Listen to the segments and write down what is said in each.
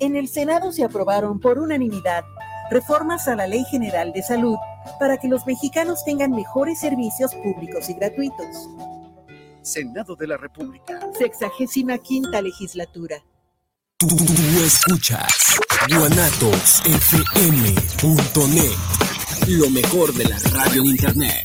En el Senado se aprobaron por unanimidad reformas a la Ley General de Salud para que los mexicanos tengan mejores servicios públicos y gratuitos. Senado de la República. Sexagésima quinta legislatura. Tú, escuchas guanatosfm.net. Lo mejor de la radio en internet.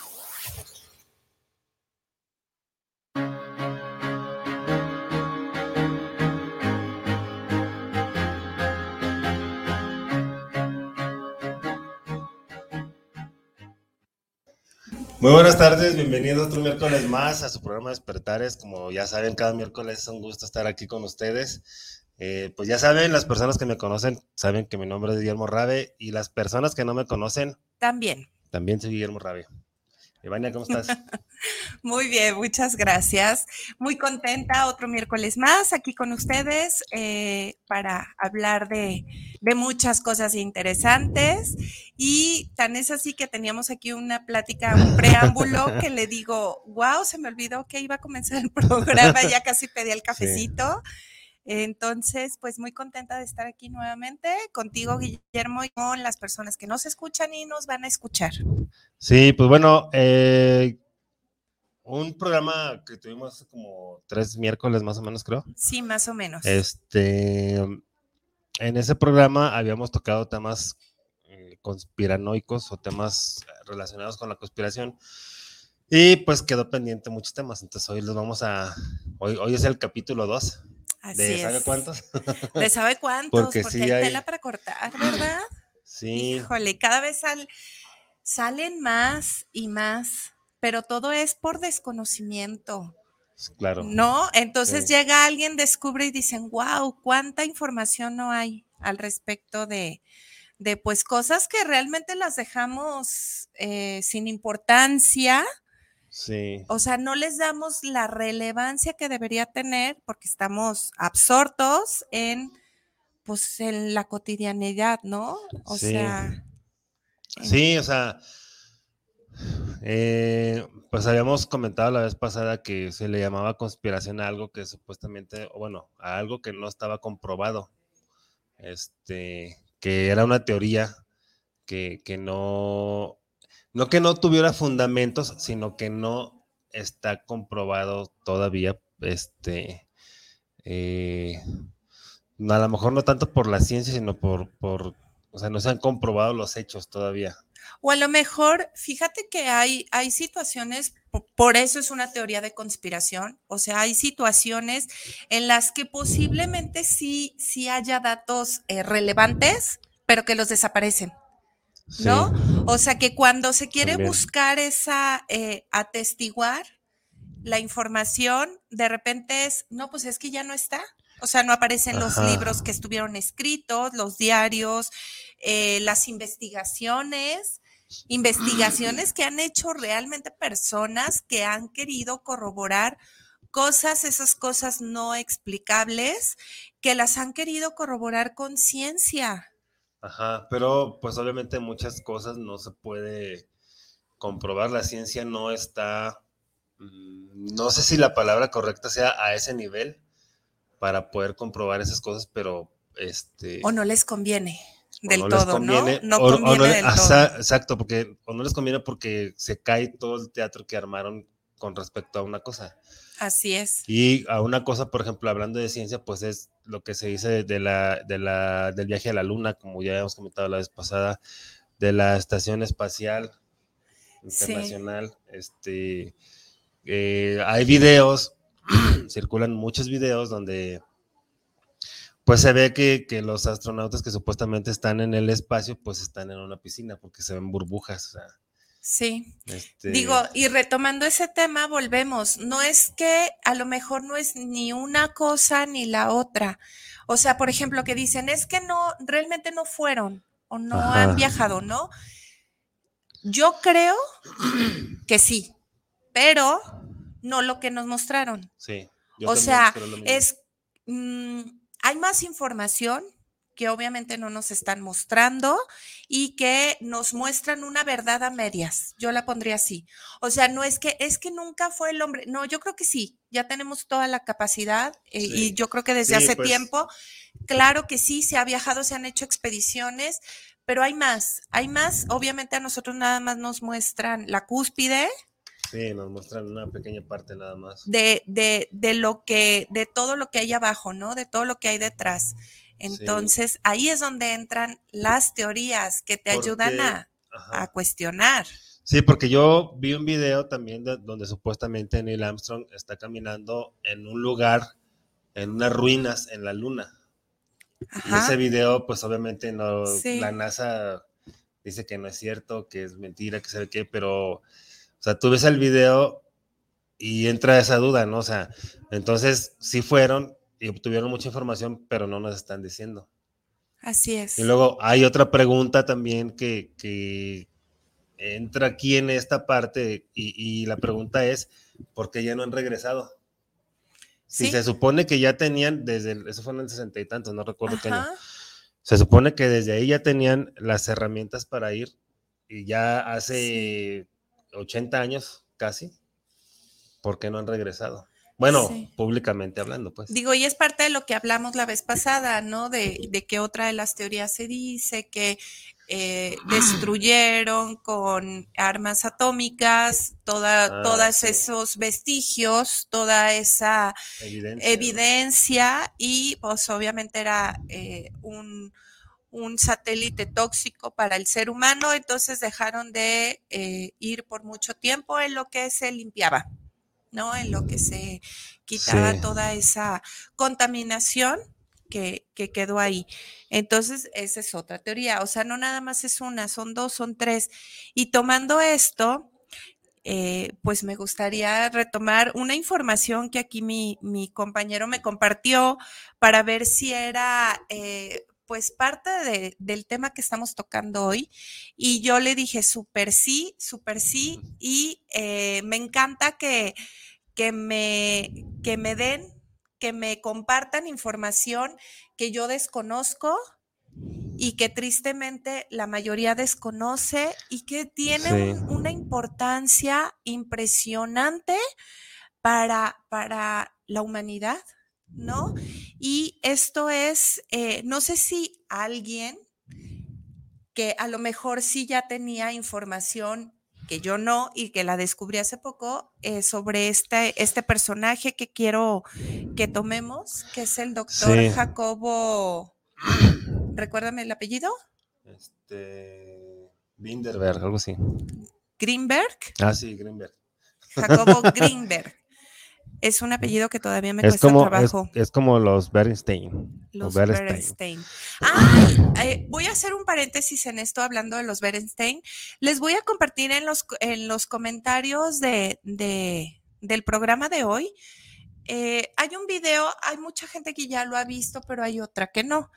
Muy buenas tardes, bienvenidos otro miércoles más a su programa Despertares. Como ya saben, cada miércoles es un gusto estar aquí con ustedes. Eh, pues ya saben, las personas que me conocen saben que mi nombre es Guillermo Rabe y las personas que no me conocen también. También soy Guillermo Rabe. Ivania, ¿cómo estás? Muy bien, muchas gracias. Muy contenta, otro miércoles más aquí con ustedes eh, para hablar de, muchas cosas interesantes. Y tan es así que teníamos aquí una plática, un preámbulo que le digo, wow, se me olvidó que iba a comenzar el programa, ya casi pedí el cafecito. Entonces, pues muy contenta de estar aquí nuevamente contigo, Guillermo, y con las personas que nos escuchan y nos van a escuchar. Sí, pues bueno, eh, un programa que tuvimos hace como tres miércoles más o menos, creo. Sí, más o menos. Este, en ese programa habíamos tocado temas eh, conspiranoicos o temas relacionados con la conspiración. Y pues quedó pendiente muchos temas. Entonces hoy los vamos a. Hoy, hoy es el capítulo 2 ¿De sabe cuántos? ¿De sabe cuántos? Porque, hay, tela para cortar, ¿verdad? Sí. Híjole, cada vez salen más y más, pero todo es por desconocimiento. Claro. ¿No? Entonces llega alguien, descubre y dicen, wow, cuánta información no hay al respecto de, de pues cosas que realmente las dejamos eh, sin importancia Sí. O sea, no les damos la relevancia que debería tener porque estamos absortos en, pues, en la cotidianidad, ¿no? O sea. Sí, o sea, eh, pues habíamos comentado la vez pasada que se le llamaba conspiración a algo que supuestamente, bueno, a algo que no estaba comprobado. Este, que era una teoría que, que no no que no tuviera fundamentos, sino que no está comprobado todavía, este, eh, a lo mejor no tanto por la ciencia, sino por, por, o sea, no se han comprobado los hechos todavía. O a lo mejor, fíjate que hay, hay situaciones, por eso es una teoría de conspiración, o sea, hay situaciones en las que posiblemente sí, sí haya datos eh, relevantes, pero que los desaparecen. ¿No? O sea que cuando se quiere buscar esa, eh, atestiguar la información, de repente es, no, pues es que ya no está. O sea, no aparecen los libros que estuvieron escritos, los diarios, eh, las investigaciones, investigaciones que han hecho realmente personas que han querido corroborar cosas, esas cosas no explicables, que las han querido corroborar con ciencia. Ajá, pero pues obviamente muchas cosas no se puede comprobar, la ciencia no está, mm, no sé si la palabra correcta sea a ese nivel para poder comprobar esas cosas, pero este... O no les conviene del todo, ¿no? No conviene del todo. Exacto, porque o no les conviene porque se cae todo el teatro que armaron con respecto a una cosa. Así es. Y a una cosa, por ejemplo, hablando de ciencia, pues es lo que se dice de la, de la, del viaje a la luna, como ya hemos comentado la vez pasada, de la Estación Espacial Internacional. Este, eh, hay videos, circulan muchos videos donde pues se ve que, que, los astronautas que supuestamente están en el espacio, pues están en una piscina porque se ven burbujas. O sea, Sí. Este Digo, y retomando ese tema, volvemos. No es que a lo mejor no es ni una cosa ni la otra. O sea, por ejemplo, que dicen, es que no, realmente no fueron o no han viajado, ¿no? Yo creo que sí, pero no lo que nos mostraron. Sí. O sea, es, mm, hay más información que obviamente no nos están mostrando y que nos muestran una verdad a medias. Yo la pondría así. O sea, no es que es que nunca fue el hombre. No, yo creo que sí. Ya tenemos toda la capacidad eh, y yo creo que desde hace pues. tiempo, claro que sí, se ha viajado, se han hecho expediciones, pero hay más, hay más. Obviamente a nosotros nada más nos muestran la cúspide, Sí, nos muestran una pequeña parte nada más. De, de, de, lo que, de todo lo que hay abajo, ¿no? De todo lo que hay detrás. Entonces, ahí es donde entran las teorías que te ayudan a, cuestionar. Sí, porque yo vi un video también donde supuestamente Neil Armstrong está caminando en un lugar, en unas ruinas en la luna. Y ese video, pues obviamente no, la NASA dice que no es cierto, que es mentira, que sabe qué, pero, o sea, tú ves el video y entra esa duda, ¿no? O sea, entonces sí fueron, y obtuvieron mucha información, pero no nos están diciendo. Así es. Y luego hay otra pregunta también que, entra aquí en esta parte y, la pregunta es, ¿por qué ya no han regresado? Si se supone que ya tenían, desde, eso fue en el sesenta y tantos, no recuerdo qué año, se supone que desde ahí ya tenían las herramientas para ir y ya hace 80 años casi, ¿por qué no han regresado? Bueno, públicamente hablando, pues. Digo, y es parte de lo que hablamos la vez pasada, ¿no? De, de que otra de las teorías se dice que eh, destruyeron con armas atómicas toda, ah, todos esos vestigios, toda esa evidencia, y pues obviamente era eh, un, un, satélite tóxico para el ser humano, entonces dejaron de eh, ir por mucho tiempo en lo que se limpiaba. ¿No? En lo que se quitaba toda esa contaminación que, quedó ahí. Entonces, esa es otra teoría. O sea, no nada más es una, son dos, son tres. Y tomando esto, eh, pues me gustaría retomar una información que aquí mi, compañero me compartió para ver si era eh, pues parte del tema que estamos tocando hoy. Y yo le dije, súper sí, súper sí. Y eh, me encanta que, que, me, que me den, que me compartan información que yo desconozco y que tristemente la mayoría desconoce y que tiene una importancia impresionante para, para la humanidad. ¿no? Y esto es, eh, no sé si alguien que a lo mejor sí ya tenía información que yo no y que la descubrí hace poco eh, sobre este, este personaje que quiero que tomemos, que es el doctor Jacobo, recuérdame el apellido. Este, Binderberg, algo así. Greenberg. Ah, sí, Greenberg. Jacobo Greenberg. Es un apellido que todavía me cuesta trabajo. Es, como los Berenstein. Los Berenstein. Ah, voy a hacer un paréntesis en esto hablando de los Berenstein. Les voy a compartir en los, en los comentarios de, del programa de hoy. Eh, hay un video, hay mucha gente que ya lo ha visto, pero hay otra que no.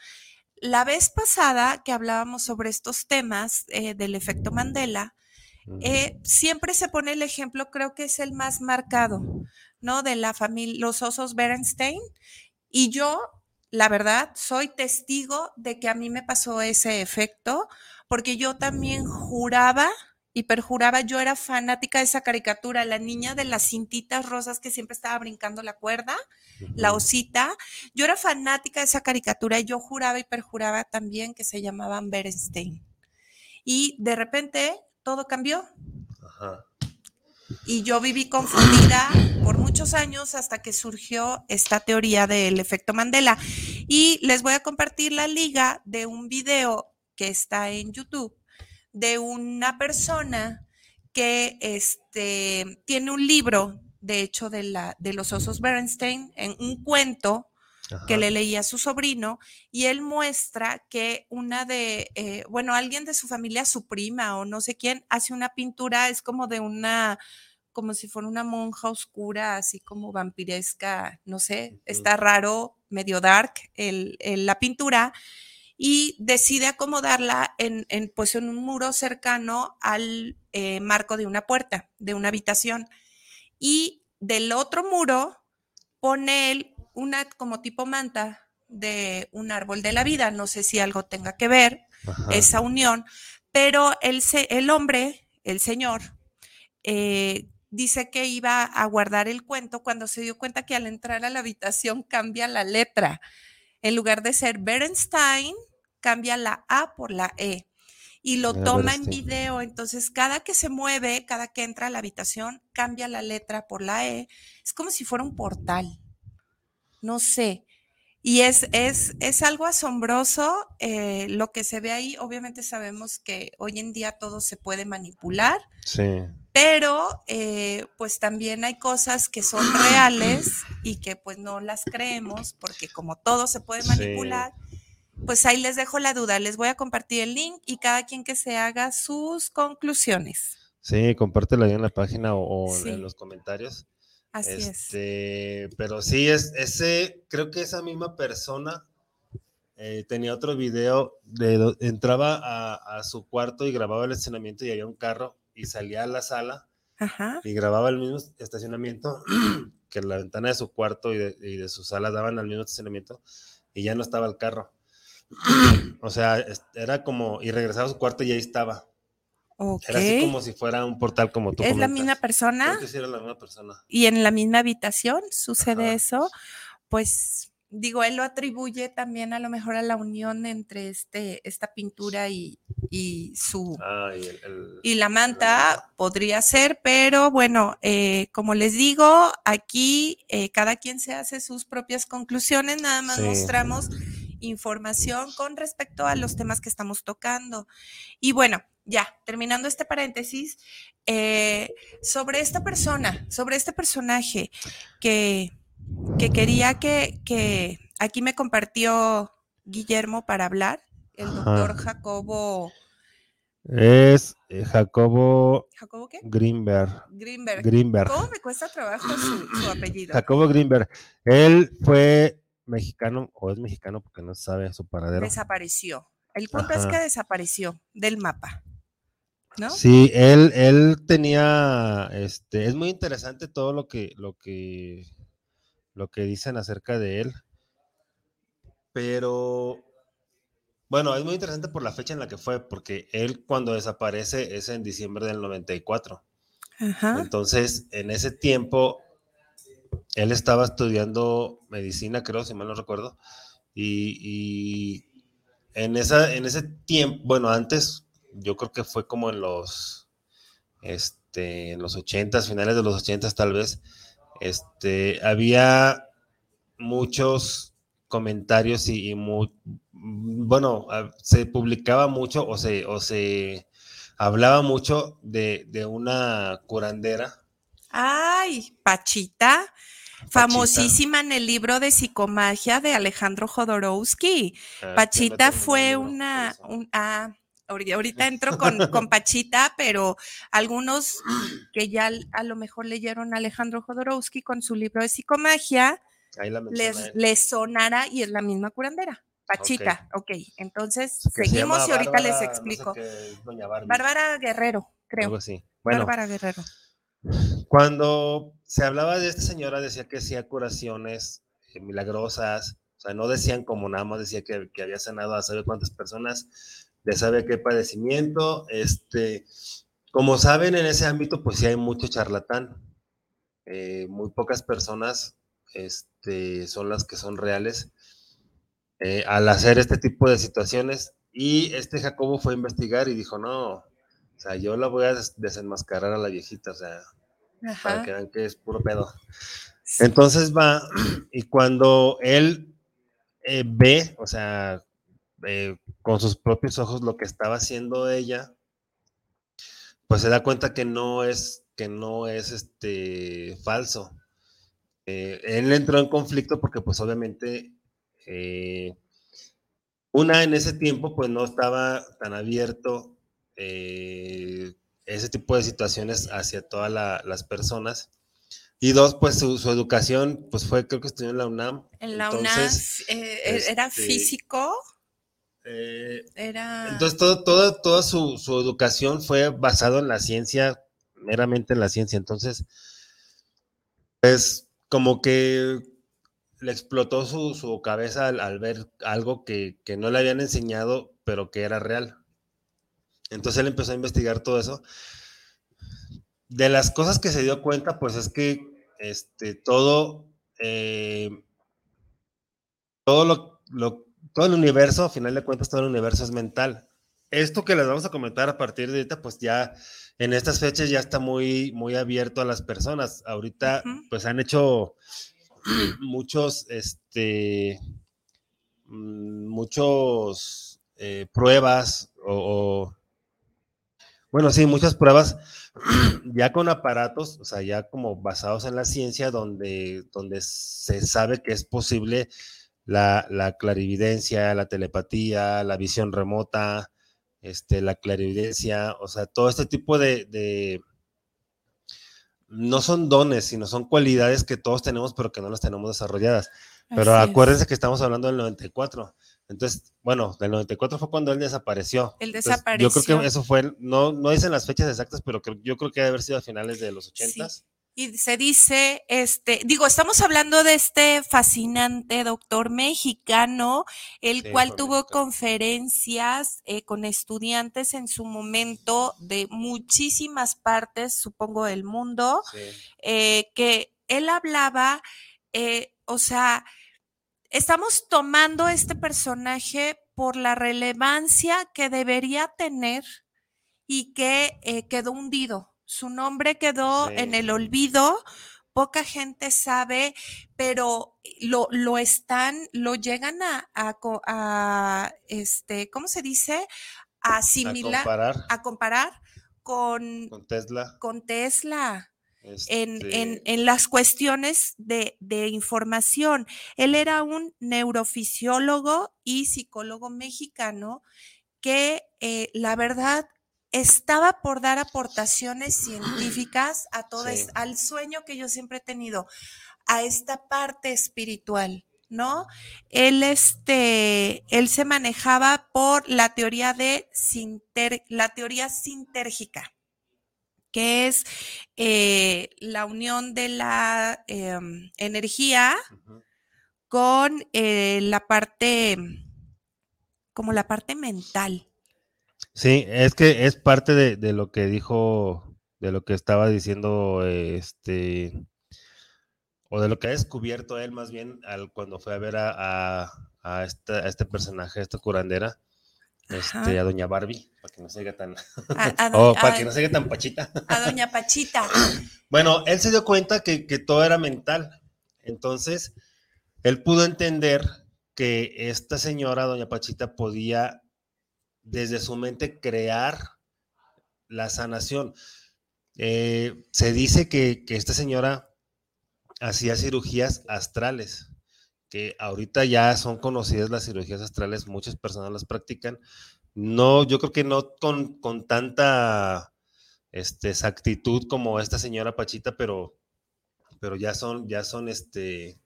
La vez pasada que hablábamos sobre estos temas eh, del efecto Mandela, siempre se pone el ejemplo, creo que es el más marcado, ¿no? De la familia, los osos Berenstein. Y yo, la verdad, soy testigo de que a mí me pasó ese efecto, porque yo también juraba y perjuraba, yo era fanática de esa caricatura, la niña de las cintitas rosas que siempre estaba brincando la cuerda, la osita. Yo era fanática de esa caricatura y yo juraba y perjuraba también que se llamaban Berenstein. Y de repente todo cambió. Ajá. Y yo viví confundida por muchos años hasta que surgió esta teoría del efecto Mandela. Y les voy a compartir la liga de un video que está en YouTube de una persona que este, tiene un libro, de hecho, de, la, de los osos Bernstein, en un cuento que le leía a su sobrino y él muestra que una de, eh, bueno, alguien de su familia, su prima o no sé quién, hace una pintura, es como de una, como si fuera una monja oscura, así como vampiresca, no sé, está raro, medio dark el, la pintura y decide acomodarla en, en, pues en un muro cercano al eh, marco de una puerta, de una habitación. Y del otro muro pone él una como tipo manta de un árbol de la vida. No sé si algo tenga que ver esa unión, pero el, el hombre, el señor, eh, dice que iba a guardar el cuento cuando se dio cuenta que al entrar a la habitación cambia la letra. En lugar de ser Bernstein, cambia la A por la E y lo toma en video. Entonces, cada que se mueve, cada que entra a la habitación, cambia la letra por la E. Es como si fuera un portal. No sé. Y es, es, es algo asombroso eh, lo que se ve ahí. Obviamente sabemos que hoy en día todo se puede manipular. Sí. Pero eh, pues también hay cosas que son reales y que pues no las creemos porque como todo se puede manipular, pues ahí les dejo la duda. Les voy a compartir el link y cada quien que se haga sus conclusiones. Sí, compártelo ahí en la página o, en los comentarios. Así es. Este, pero sí, es, ese, creo que esa misma persona eh, tenía otro video de entraba a, su cuarto y grababa el estacionamiento y había un carro y salía a la sala y grababa el mismo estacionamiento que la ventana de su cuarto y de, y de su sala daban al mismo estacionamiento y ya no estaba el carro. o sea, era como, y regresaba a su cuarto y ahí estaba. Era así como si fuera un portal como tú. ¿Es la misma persona? sí era la misma persona. Y en la misma habitación sucede eso, pues digo, él lo atribuye también a lo mejor a la unión entre este, esta pintura y, su... Ah, y, la manta podría ser, pero bueno, eh, como les digo, aquí eh, cada quien se hace sus propias conclusiones, nada más mostramos información con respecto a los temas que estamos tocando. Y bueno, ya, terminando este paréntesis, eh, sobre esta persona, sobre este personaje que, que quería que, que, aquí me compartió Guillermo para hablar, el doctor Jacobo. Es eh, Jacobo, ¿Jacobo qué? Greenberg. Greenberg. Greenberg. ¿Cómo me cuesta trabajo su, apellido? Jacobo Greenberg. Él fue mexicano, o es mexicano porque no sabe su paradero. Desapareció. El punto es que desapareció del mapa. ¿no? Sí, él, él tenía, este, es muy interesante todo lo que, lo que, lo que dicen acerca de él, pero, bueno, es muy interesante por la fecha en la que fue, porque él cuando desaparece es en diciembre del 94. Ajá. Entonces, en ese tiempo, él estaba estudiando medicina, creo, si mal no recuerdo, y, y en, esa, en ese tiempo, bueno, antes yo creo que fue como en los, este, en los ochentas, finales de los ochentas tal vez, este, había muchos comentarios y, bueno, se publicaba mucho o se, o se hablaba mucho de, una curandera. Ay, Pachita, famosísima en el libro de psicomagia de Alejandro Jodorowsky. Ah, Pachita fue una, un, ah, Ahorita entro con, con Pachita, pero algunos que ya a lo mejor leyeron a Alejandro Jodorowsky con su libro de psicomagia, les, les, sonará y es la misma curandera. Pachita, ok. Entonces, seguimos y ahorita les explico. Bárbara Guerrero, creo. Algo así. Bueno, Bárbara Guerrero. Cuando se hablaba de esta señora, decía que hacía curaciones eh, milagrosas, o sea, no decían como nada más decía que, que había sanado a saber cuántas personas, de sabe qué padecimiento. Este, como saben, en ese ámbito, pues sí hay mucho charlatán. Eh, muy pocas personas este, son las que son reales eh, al hacer este tipo de situaciones. Y este Jacobo fue a investigar y dijo, no, o sea, yo la voy a desenmascarar a la viejita, o sea, para que vean que es puro pedo. Entonces va, y cuando él eh, ve, o sea, eh, con sus propios ojos lo que estaba haciendo ella, pues se da cuenta que no es, que no es este, falso. Eh, él entró en conflicto porque pues obviamente eh, una en ese tiempo pues no estaba tan abierto ese tipo de situaciones hacia todas las personas. Y dos, pues su, educación, pues fue, creo que estudió en la UNAM. En la UNAM era este, físico. Eh, Era... Entonces, todo, toda su, educación fue basado en la ciencia, meramente en la ciencia. Entonces, pues como que le explotó su, su cabeza al, al ver algo que, que no le habían enseñado, pero que era real. Entonces él empezó a investigar todo eso. De las cosas que se dio cuenta, pues es que este, todo, eh, todo, lo, lo- todo el universo, a final de cuentas, todo el universo es mental. Esto que les vamos a comentar a partir de ahorita, pues ya en estas fechas ya está muy, muy abierto a las personas. Ahorita, pues han hecho muchos, este, mm, muchos eh, pruebas o, o- bueno, sí, muchas pruebas ya con aparatos, o sea, ya como basados en la ciencia, donde, donde se sabe que es posible la, la clarividencia, la telepatía, la visión remota, este, la clarividencia, o sea, todo este tipo de, de- no son dones, sino son cualidades que todos tenemos, pero que no las tenemos desarrolladas. Pero Así es. acuérdense que estamos hablando del 94. Entonces, bueno, del 94 fue cuando él desapareció. Él Entonces, Yo creo desapareció. que eso fue, no, no dicen las fechas exactas, pero creo- yo creo que debe haber sido a finales de los 80 Y se dice, este, digo, estamos hablando de este fascinante doctor mexicano, el Sí, cual tuvo conferencias eh, con estudiantes en su momento de muchísimas partes, supongo, del mundo, eh, que él hablaba, eh, o sea, estamos tomando este personaje por la relevancia que debería tener y que eh, quedó hundido. Su nombre quedó Sí. en el olvido. Poca gente sabe, pero lo, lo están, lo llegan a, a co- a, este, ¿cómo se dice? A A asimilar, comparar a comparar con, con Tesla. con Tesla en, en- en las cuestiones de, de información. Él era un neurofisiólogo y psicólogo mexicano que eh, la verdad estaba por dar aportaciones científicas a todo Sí. al sueño que yo siempre he tenido, a esta parte espiritual. ¿No? Él, este, él se manejaba por la teoría de sinter- la teoría sintérgica que es eh, la unión de la em, energía con eh, la parte, como la parte mental. Sí, es que es parte de, de lo que dijo, de lo que estaba diciendo, este, o de lo que ha descubierto él más bien al, cuando fue a ver a, a, a esta- a este personaje, a esta curandera, este, a Doña Barbie, para que no se diga tan, A, oh, para a- que no se diga tan pachita. a doña Pachita. Bueno, él se dio cuenta que, que todo era mental. Entonces, él pudo entender que esta señora, doña Pachita, podía desde su mente crear la sanación. Eh, se dice que, que esta señora hacía cirugías astrales, que ahorita ya son conocidas las cirugías astrales, muchas personas las practican. No, yo creo que no con, con tanta este, exactitud como esta señora Pachita, pero, pero ya son, ya son, este,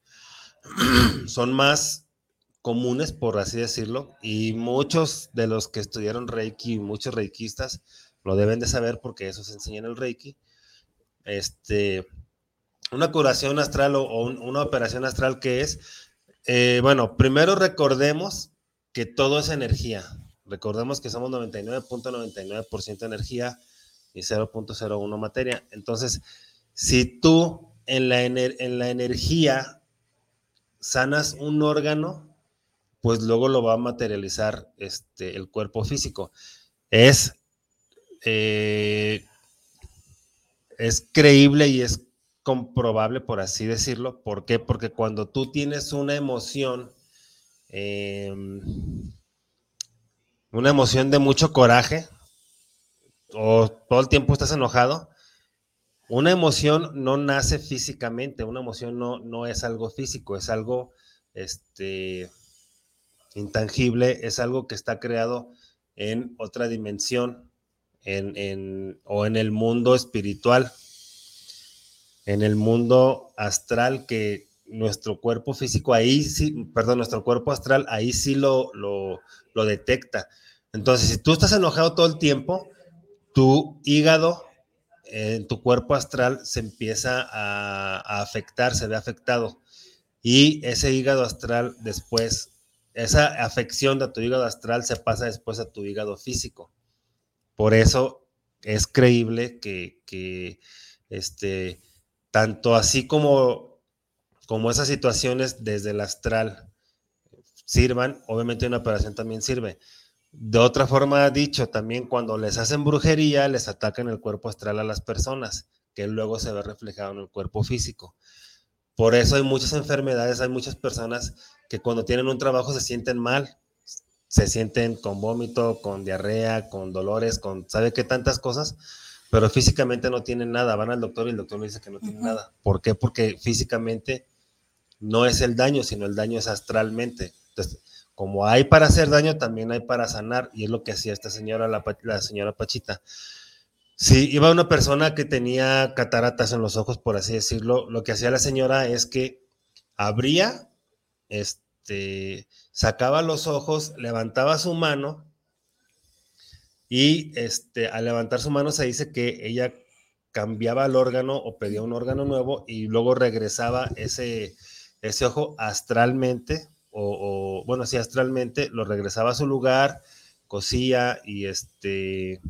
son más comunes, por así decirlo, y muchos de los que estudiaron Reiki, muchos reikistas, lo deben de saber porque eso se enseña en el Reiki. Este, una curación astral o, o un- una operación astral que es, eh, bueno, primero recordemos que todo es energía. Recordemos que somos 99.99% energía y 0.01 materia. Entonces, si tú en la, en la energía sanas un órgano, pues luego lo va a materializar este, el cuerpo físico. Es, eh, es creíble y es comprobable, por así decirlo. ¿Por qué? Porque cuando tú tienes una emoción, eh, una emoción de mucho coraje, o todo el tiempo estás enojado, una emoción no nace físicamente, una emoción no, no es algo físico, es algo este, intangible, es algo que está creado en otra dimensión en, en, o en el mundo espiritual, en el mundo astral que nuestro cuerpo físico ahí sí, perdón, nuestro cuerpo astral ahí sí lo, lo, lo detecta. Entonces, si tú estás enojado todo el tiempo, tu hígado en tu cuerpo astral se empieza a, a, afectar, se ve afectado. y ese hígado astral después, esa afección de tu hígado astral se pasa después a tu hígado físico. Por eso es creíble que, que este, tanto así como, como esas situaciones desde el astral sirvan, obviamente una operación también sirve. De otra forma dicho, también cuando les hacen brujería, les atacan el cuerpo astral a las personas, que luego se ve reflejado en el cuerpo físico. Por eso hay muchas enfermedades, hay muchas personas que cuando tienen un trabajo se sienten mal, se sienten con vómito, con diarrea, con dolores, con sabe qué tantas cosas, pero físicamente no tienen nada. Van al doctor y el doctor le dice que no tiene nada. ¿Por qué? Porque físicamente no es el daño, sino el daño es astralmente. Entonces, como hay para hacer daño, también hay para sanar, y es lo que hacía esta señora, la, la señora Pachita. Si iba una persona que tenía cataratas en los ojos, por así decirlo, lo que hacía la señora es que abría, este, sacaba los ojos, levantaba su mano y este, al levantar su mano se dice que ella cambiaba el órgano o pedía un órgano nuevo y luego regresaba ese, ese ojo astralmente o, bueno, sí, astralmente, lo regresaba a su lugar, cosía y este,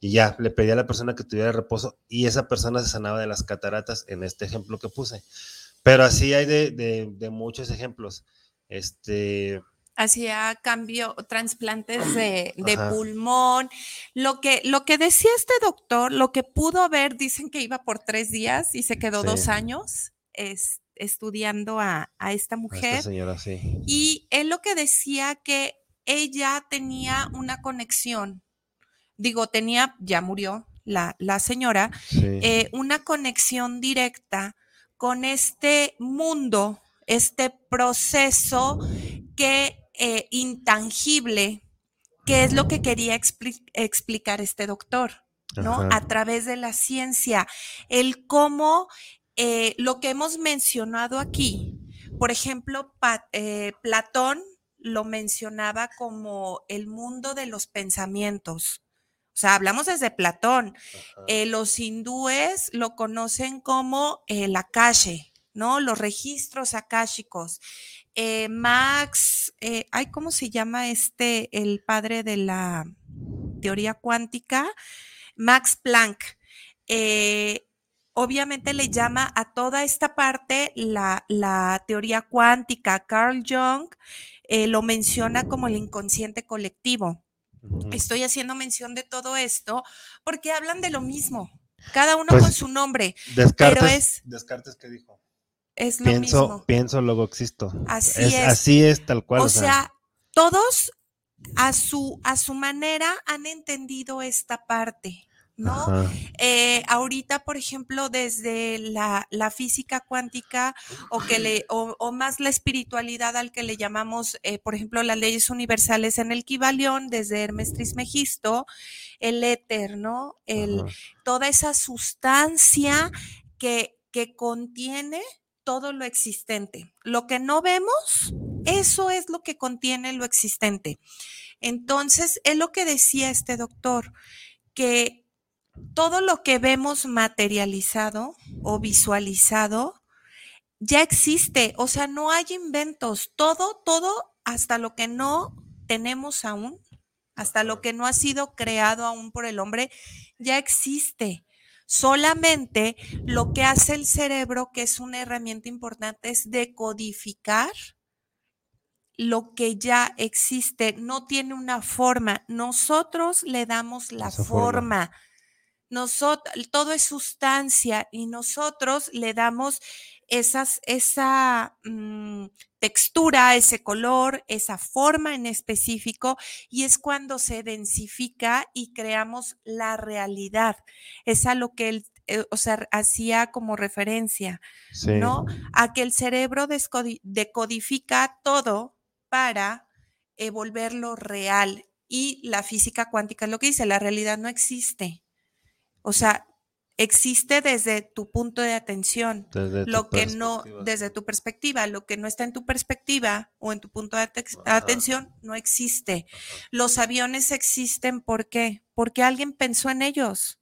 y ya, le pedía a la persona que tuviera reposo y esa persona se sanaba de las cataratas en este ejemplo que puse. Pero así hay de, muchos ejemplos. Este, hacía cambio, trasplantes de, pulmón. Lo que, lo que decía este doctor, lo que pudo ver, dicen que iba por tres días y se quedó dos años. Este, estudiando a, esta mujer. señora, sí. Y él lo que decía que ella tenía una conexión, digo, tenía, ya murió la, la señora, eh, una conexión directa con este mundo, este proceso que eh, intangible, que es lo que quería explicar este doctor. ¿no? A través de la ciencia, el cómo eh, lo que hemos mencionado aquí, por ejemplo, eh, Platón lo mencionaba como el mundo de los pensamientos. O sea, hablamos desde Platón. Eh, los hindúes lo conocen como el Akashe, ¿no? Los registros akáshicos. Max, ay, ¿cómo se llama este, el padre de la teoría cuántica? Max Planck obviamente le llama a toda esta parte la, teoría cuántica. Carl Jung eh, lo menciona como el inconsciente colectivo. Estoy haciendo mención de todo esto porque hablan de lo mismo, cada uno con pues, su nombre. Descartes, pero es, Descartes que dijo. Es lo pienso, mismo. Pienso, luego existo. Así es, Así es, tal cual. O, sea, todos a su, a su manera han entendido esta parte. ¿No? Eh, ahorita, por ejemplo, desde la, física cuántica o, que le, o, más la espiritualidad al que le llamamos, eh, por ejemplo, las leyes universales en el Kibalión, desde Hermes Trismegisto, el éter, ¿no? El, toda esa sustancia que, que contiene todo lo existente. Lo que no vemos, eso es lo que contiene lo existente. Entonces, es lo que decía este doctor, que todo lo que vemos materializado o visualizado ya existe, o sea, no hay inventos, todo, todo, hasta lo que no tenemos aún, hasta lo que no ha sido creado aún por el hombre, ya existe. Solamente lo que hace el cerebro, que es una herramienta importante, es decodificar lo que ya existe, no tiene una forma. Nosotros le damos la forma nosotros, todo es sustancia y nosotros le damos esas, esa mm, textura, ese color, esa forma en específico y es cuando se densifica y creamos la realidad. Es a lo que él, eh, o sea, hacía como referencia, ¿no? A que el cerebro decodifica todo para eh, volverlo real. Y la física cuántica es lo que dice, la realidad no existe. O sea, existe desde tu punto de atención, lo que no, desde tu perspectiva, lo que no está en tu perspectiva o en tu punto de atención no existe. Los aviones existen, ¿por qué? Porque alguien pensó en ellos,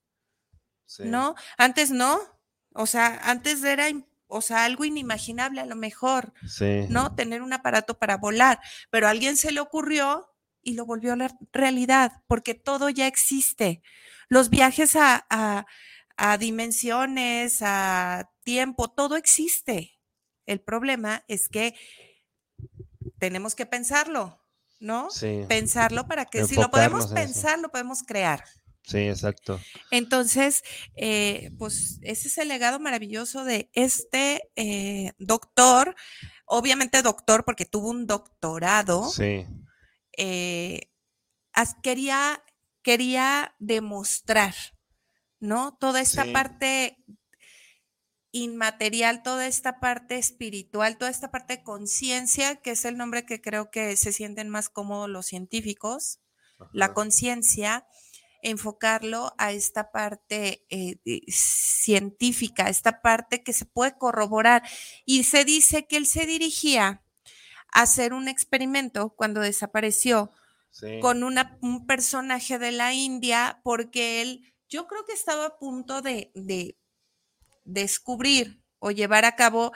¿no? Antes no, o sea, antes era o sea, algo inimaginable a lo mejor, Sí. ¿no? Tener un aparato para volar, pero a alguien se le ocurrió y lo volvió a la realidad, porque todo ya existe. Los viajes a, a- a dimensiones, a tiempo, todo existe. El problema es que tenemos que pensarlo, ¿no? Sí. Pensarlo para que si lo podemos pensar, lo podemos crear. Sí, exacto. Entonces, eh, pues ese es el legado maravilloso de este eh, doctor, obviamente doctor porque tuvo un doctorado, Sí. eh, quería, quería demostrar, ¿no? Toda esta Sí. parte inmaterial, toda esta parte espiritual, toda esta parte de conciencia, que es el nombre que creo que se sienten más cómodos los científicos, la conciencia, enfocarlo a esta parte eh, de- científica, esta parte que se puede corroborar. Y se dice que él se dirigía a hacer un experimento cuando desapareció Sí. con una- un personaje de la India, porque él, yo creo que estaba a punto de, de descubrir o llevar a cabo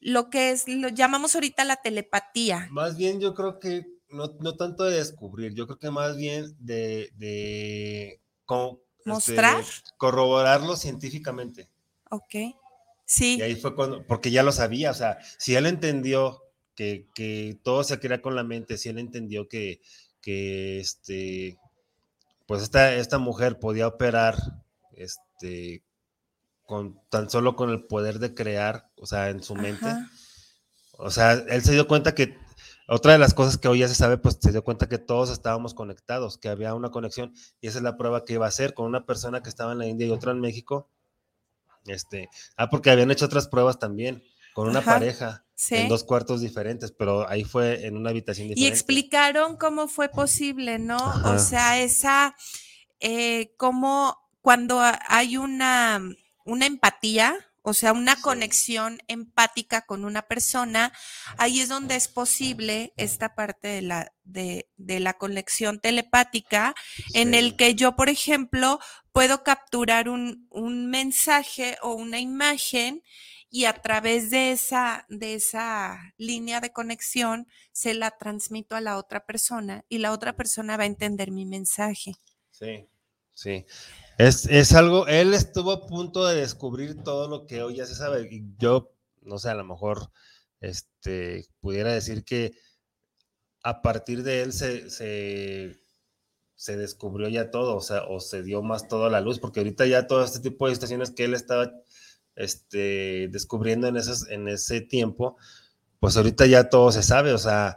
lo que es, lo llamamos ahorita la telepatía. Más bien yo creo que no, no tanto de descubrir, yo creo que más bien de, de co- este, ¿Mostrar? corroborarlo científicamente. Ok. Y Sí, ahí fue cuando, porque ya lo sabía, o sea, si él entendió que, que todo se crea con la mente, si él entendió que, que este, pues esta, esta mujer podía operar, este, con tan solo con el poder de crear, o sea, en su mente, o sea, él se dio cuenta que otra de las cosas que hoy ya se sabe, pues se dio cuenta que todos estábamos conectados, que había una conexión y esa es la prueba que iba a hacer con una persona que estaba en la India y otra en México. Este, ah, porque habían hecho otras pruebas también con una Ajá, pareja sí. en dos cuartos diferentes, pero ahí fue en una habitación Y diferente. explicaron cómo fue posible, ¿no? O sea, esa, eh, cómo cuando ha- hay una, una empatía, o sea, una Sí. conexión empática con una persona, ahí es donde es posible esta parte de la, de, de la conexión telepática, en el que yo, por ejemplo, puedo capturar un, un mensaje o una imagen y a través de esa, de esa línea de conexión se la transmito a la otra persona y la otra persona va a entender mi mensaje. Sí, sí. Es, es algo, él estuvo a punto de descubrir todo lo que hoy ya se sabe. Y yo, no sé, a lo mejor este, pudiera decir que a partir de él se, se, se descubrió ya todo, o sea, o se dio más todo a la luz, porque ahorita ya todo este tipo de situaciones que él estaba este, descubriendo en, esos, en ese tiempo, pues ahorita ya todo se sabe, o sea,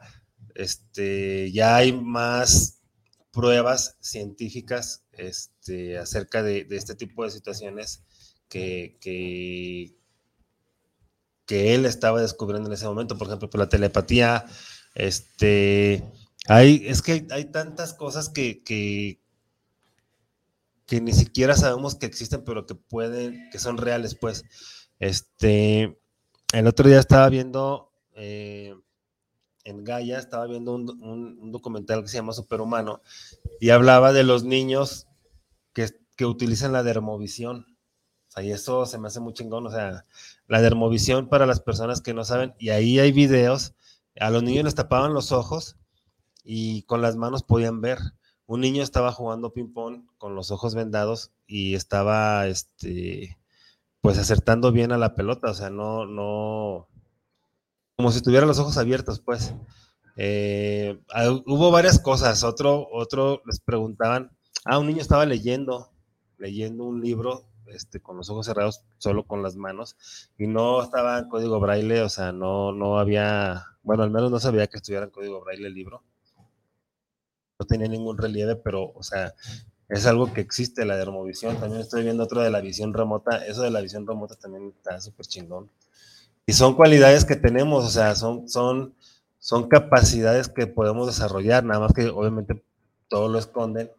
este, ya hay más pruebas científicas este, acerca de, de este tipo de situaciones que, que, que él estaba descubriendo en ese momento. Por ejemplo, por la telepatía, este, hay, es que hay, tantas cosas que, que, que ni siquiera sabemos que existen, pero que pueden, que son reales, pues. Este, el otro día estaba viendo eh, en Gaia, estaba viendo un, documental que se llama Superhumano y hablaba de los niños que, que utilizan la dermovisión. O sea, y eso se me hace muy chingón. O sea, la dermovisión para las personas que no saben, y ahí hay videos, a los niños les tapaban los ojos y con las manos podían ver. Un niño estaba jugando ping-pong con los ojos vendados y estaba, este, pues acertando bien a la pelota. O sea, no, no, como si tuviera los ojos abiertos, pues. Eh, ah, hubo varias cosas. Otro, otro les preguntaban, ah, un niño estaba leyendo, leyendo un libro, este, con los ojos cerrados, solo con las manos, y no estaba en código braille, o sea, no, no había, bueno, al menos no sabía que estuviera en código braille el libro. No tenía ningún relieve, pero, o sea, es algo que existe, la dermovisión. También estoy viendo otro de la visión remota. Eso de la visión remota también está súper chingón. Y son cualidades que tenemos, o sea, son, son, son capacidades que podemos desarrollar, nada más que obviamente todo lo esconden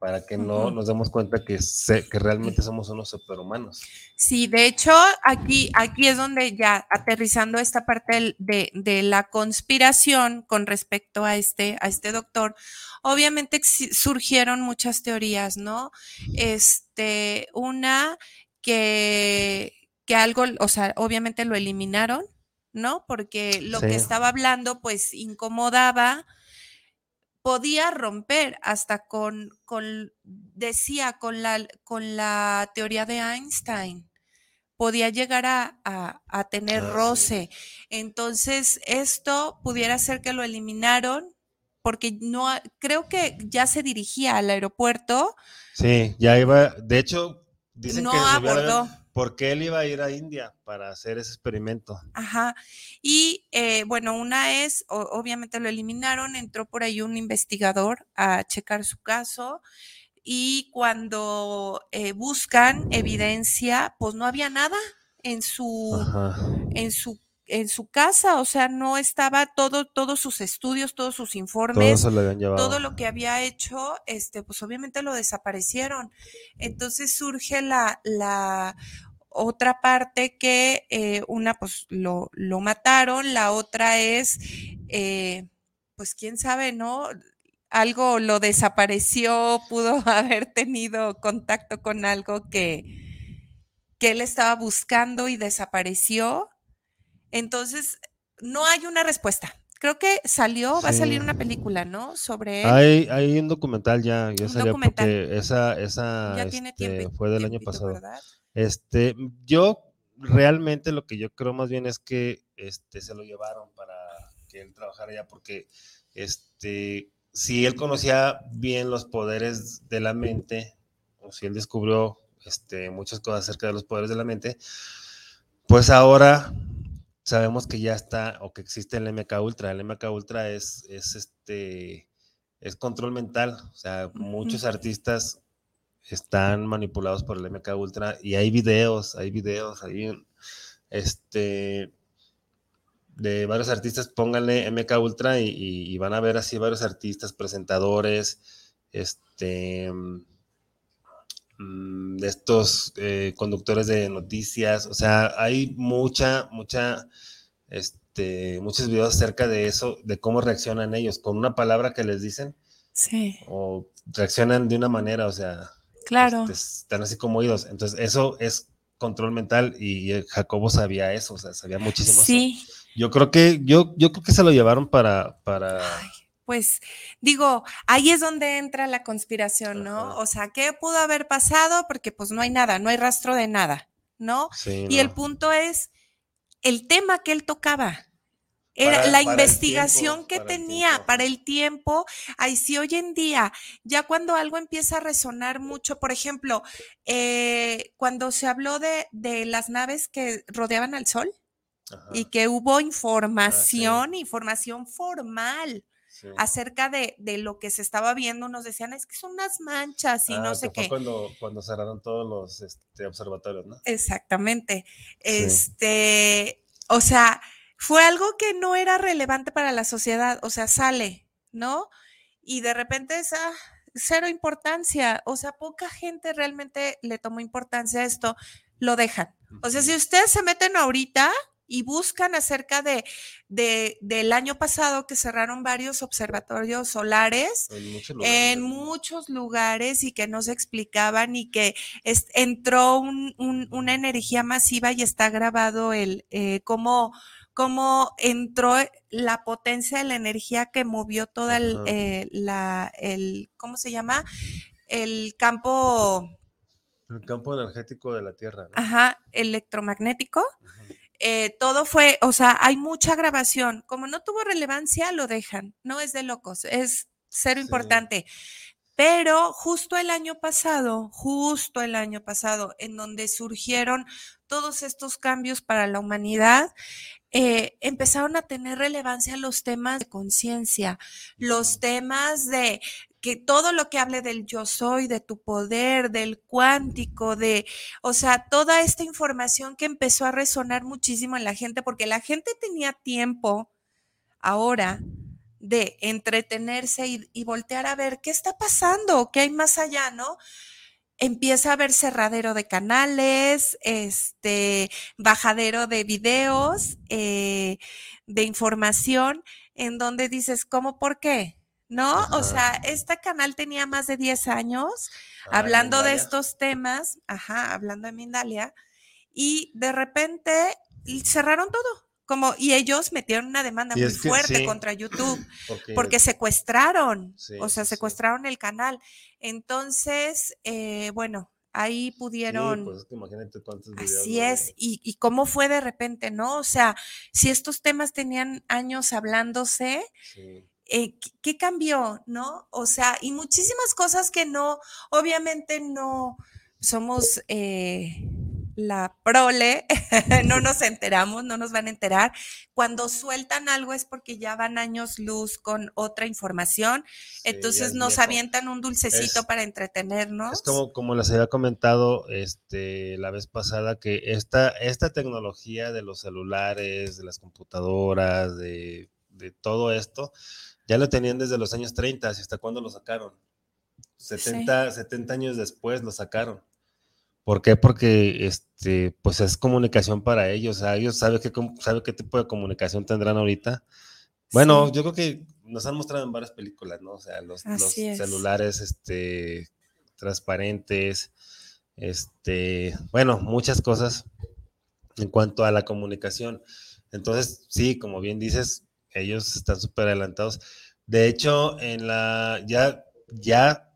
para que no nos demos cuenta que, se- que realmente somos unos superhumanos. Sí, de hecho, aquí, aquí es donde ya aterrizando esta parte de, de la conspiración con respecto a este, a este doctor, obviamente surgieron muchas teorías, ¿no? Este, una que, que algo, o sea, obviamente lo eliminaron, ¿no? Porque lo que estaba hablando, pues incomodaba, podía romper hasta con, con decía, con la, con la teoría de Einstein. Podía llegar a, a- a tener Ah, sí. roce. Entonces, esto pudiera ser que lo eliminaron porque no, creo que ya se dirigía al aeropuerto, Sí, ya iba, de hecho, dicen no que debió abordó. porque él iba a ir a India para hacer ese experimento. Ajá. Y eh, bueno, una es, o- obviamente lo eliminaron, entró por ahí un investigador a checar su caso y cuando eh, buscan evidencia, pues no había nada en su, Ajá. en su, en su casa, o sea, no estaba todo, todos sus estudios, todos sus informes, se lo habían llevado. todo lo que había hecho, este, pues obviamente lo desaparecieron. Entonces surge la, la otra parte que eh, una pues lo, lo mataron, la otra es, eh, pues quién sabe, ¿no? Algo lo desapareció, pudo haber tenido contacto con algo que, que él estaba buscando y desapareció. Entonces, no hay una respuesta. Creo que salió, va a salir una película, ¿no? Sobre él. Hay, hay un documental ya, ya salió porque esa, esa ya tiene este, tiempo. fue del año pasado. ¿verdad? Este, yo realmente lo que yo creo más bien es que este, se lo llevaron para que él trabajara allá, porque este, si él conocía bien los poderes de la mente, o si él descubrió este, muchas cosas acerca de los poderes de la mente, pues ahora sabemos que ya está o que existe el MK Ultra. El MK Ultra es, es este es control mental. O sea, muchos artistas están manipulados por el MK Ultra y hay videos, hay videos, hay este de varios artistas, pónganle MK Ultra y, y- y van a ver así varios artistas, presentadores, este mm, de estos eh, conductores de noticias, o sea, hay mucha, mucha, este, muchos videos acerca de eso, de cómo reaccionan ellos, con una palabra que les dicen, Sí, o reaccionan de una manera, o sea, claro. este, están así como oídos. Entonces, eso es control mental y Jacobo sabía eso, o sea, sabía muchísimo eso. Sí, Yo creo que, yo, yo creo que se lo llevaron para, para, pues digo, ahí es donde entra la conspiración, ¿no? Ajá. O sea, ¿qué pudo haber pasado? Porque pues no hay nada, no hay rastro de nada, ¿no? sí, Y el punto es el tema que él tocaba. Era Para- la para investigación tiempo, que para tenía para el tiempo. Ahí sí, hoy en día, ya cuando algo empieza a resonar mucho, por ejemplo, eh, cuando se habló de, de las naves que rodeaban al Sol Ajá, y que hubo información, información formal sí. acerca de, de lo que se estaba viendo, nos decían, es que son unas manchas y Ah, no que sé fue qué. Cuando, cuando cerraron todos los este, observatorios, ¿no? Exactamente. Sí. Este, o sea, fue algo que no era relevante para la sociedad, o sea, sale, ¿no? Y de repente es ah, cero importancia, o sea, poca gente realmente le tomó importancia a esto, lo dejan. O sea, si ustedes se meten ahorita y buscan acerca de, de- del año pasado que cerraron varios observatorios solares, En muchos lugares. en muchos lugares y que no se explicaban y que es- entró un- un- una energía masiva y está grabado el eh, cómo, cómo entró la potencia de la energía que movió toda el, eh, la, el, ¿cómo se llama? El campo, El campo energético de la Tierra, ¿no? ajá, electromagnético. Eh, todo fue, o sea, hay mucha grabación. Como no tuvo relevancia, lo dejan. No es de locos, es cero Sí. importante. Pero justo el año pasado, justo el año pasado, en donde surgieron todos estos cambios para la humanidad, eh, empezaron a tener relevancia los temas de conciencia, los temas de que todo lo que hable del yo soy, de tu poder, del cuántico, de, o sea, toda esta información que empezó a resonar muchísimo en la gente, porque la gente tenía tiempo ahora de entretenerse y, y voltear a ver qué está pasando, qué hay más allá, ¿no? Empieza a haber cerradero de canales, este, bajadero de videos, eh, de información, en donde dices, ¿cómo por qué? ¿No? O sea, este canal tenía más de 10 años Ah, hablando de estos temas, ajá, hablando de Mindalia, y de repente cerraron todo. Como, y ellos metieron una demanda muy fuerte contra YouTube porque, secuestraron, o sea, secuestraron el canal. Entonces, eh, bueno, ahí pudieron. pues imagínate cuántos Así es, y, y, cómo fue de repente, ¿no? O sea, si estos temas tenían años hablándose, eh, ¿qué cambió, no? O sea, y muchísimas cosas que no, obviamente no somos. Eh, la prole, no nos enteramos, no nos van a enterar. Cuando sueltan algo es porque ya van años luz con otra información, entonces nos avientan un dulcecito para entretenernos. Es como, como les había comentado este, la vez pasada, que esta, esta tecnología de los celulares, de las computadoras, de, de todo esto, ya lo tenían desde los años 30, ¿hasta cuándo lo sacaron? 70, 70 años después lo sacaron. ¿Por qué? Porque este, pues es comunicación para ellos. O sea, ellos saben qué, sabe qué tipo de comunicación tendrán ahorita. Bueno, yo creo que nos han mostrado en varias películas, ¿no? O sea, los, celulares este, transparentes, este, bueno, muchas cosas en cuanto a la comunicación. Entonces, sí, como bien dices, ellos están súper adelantados. De hecho, en la, ya, ya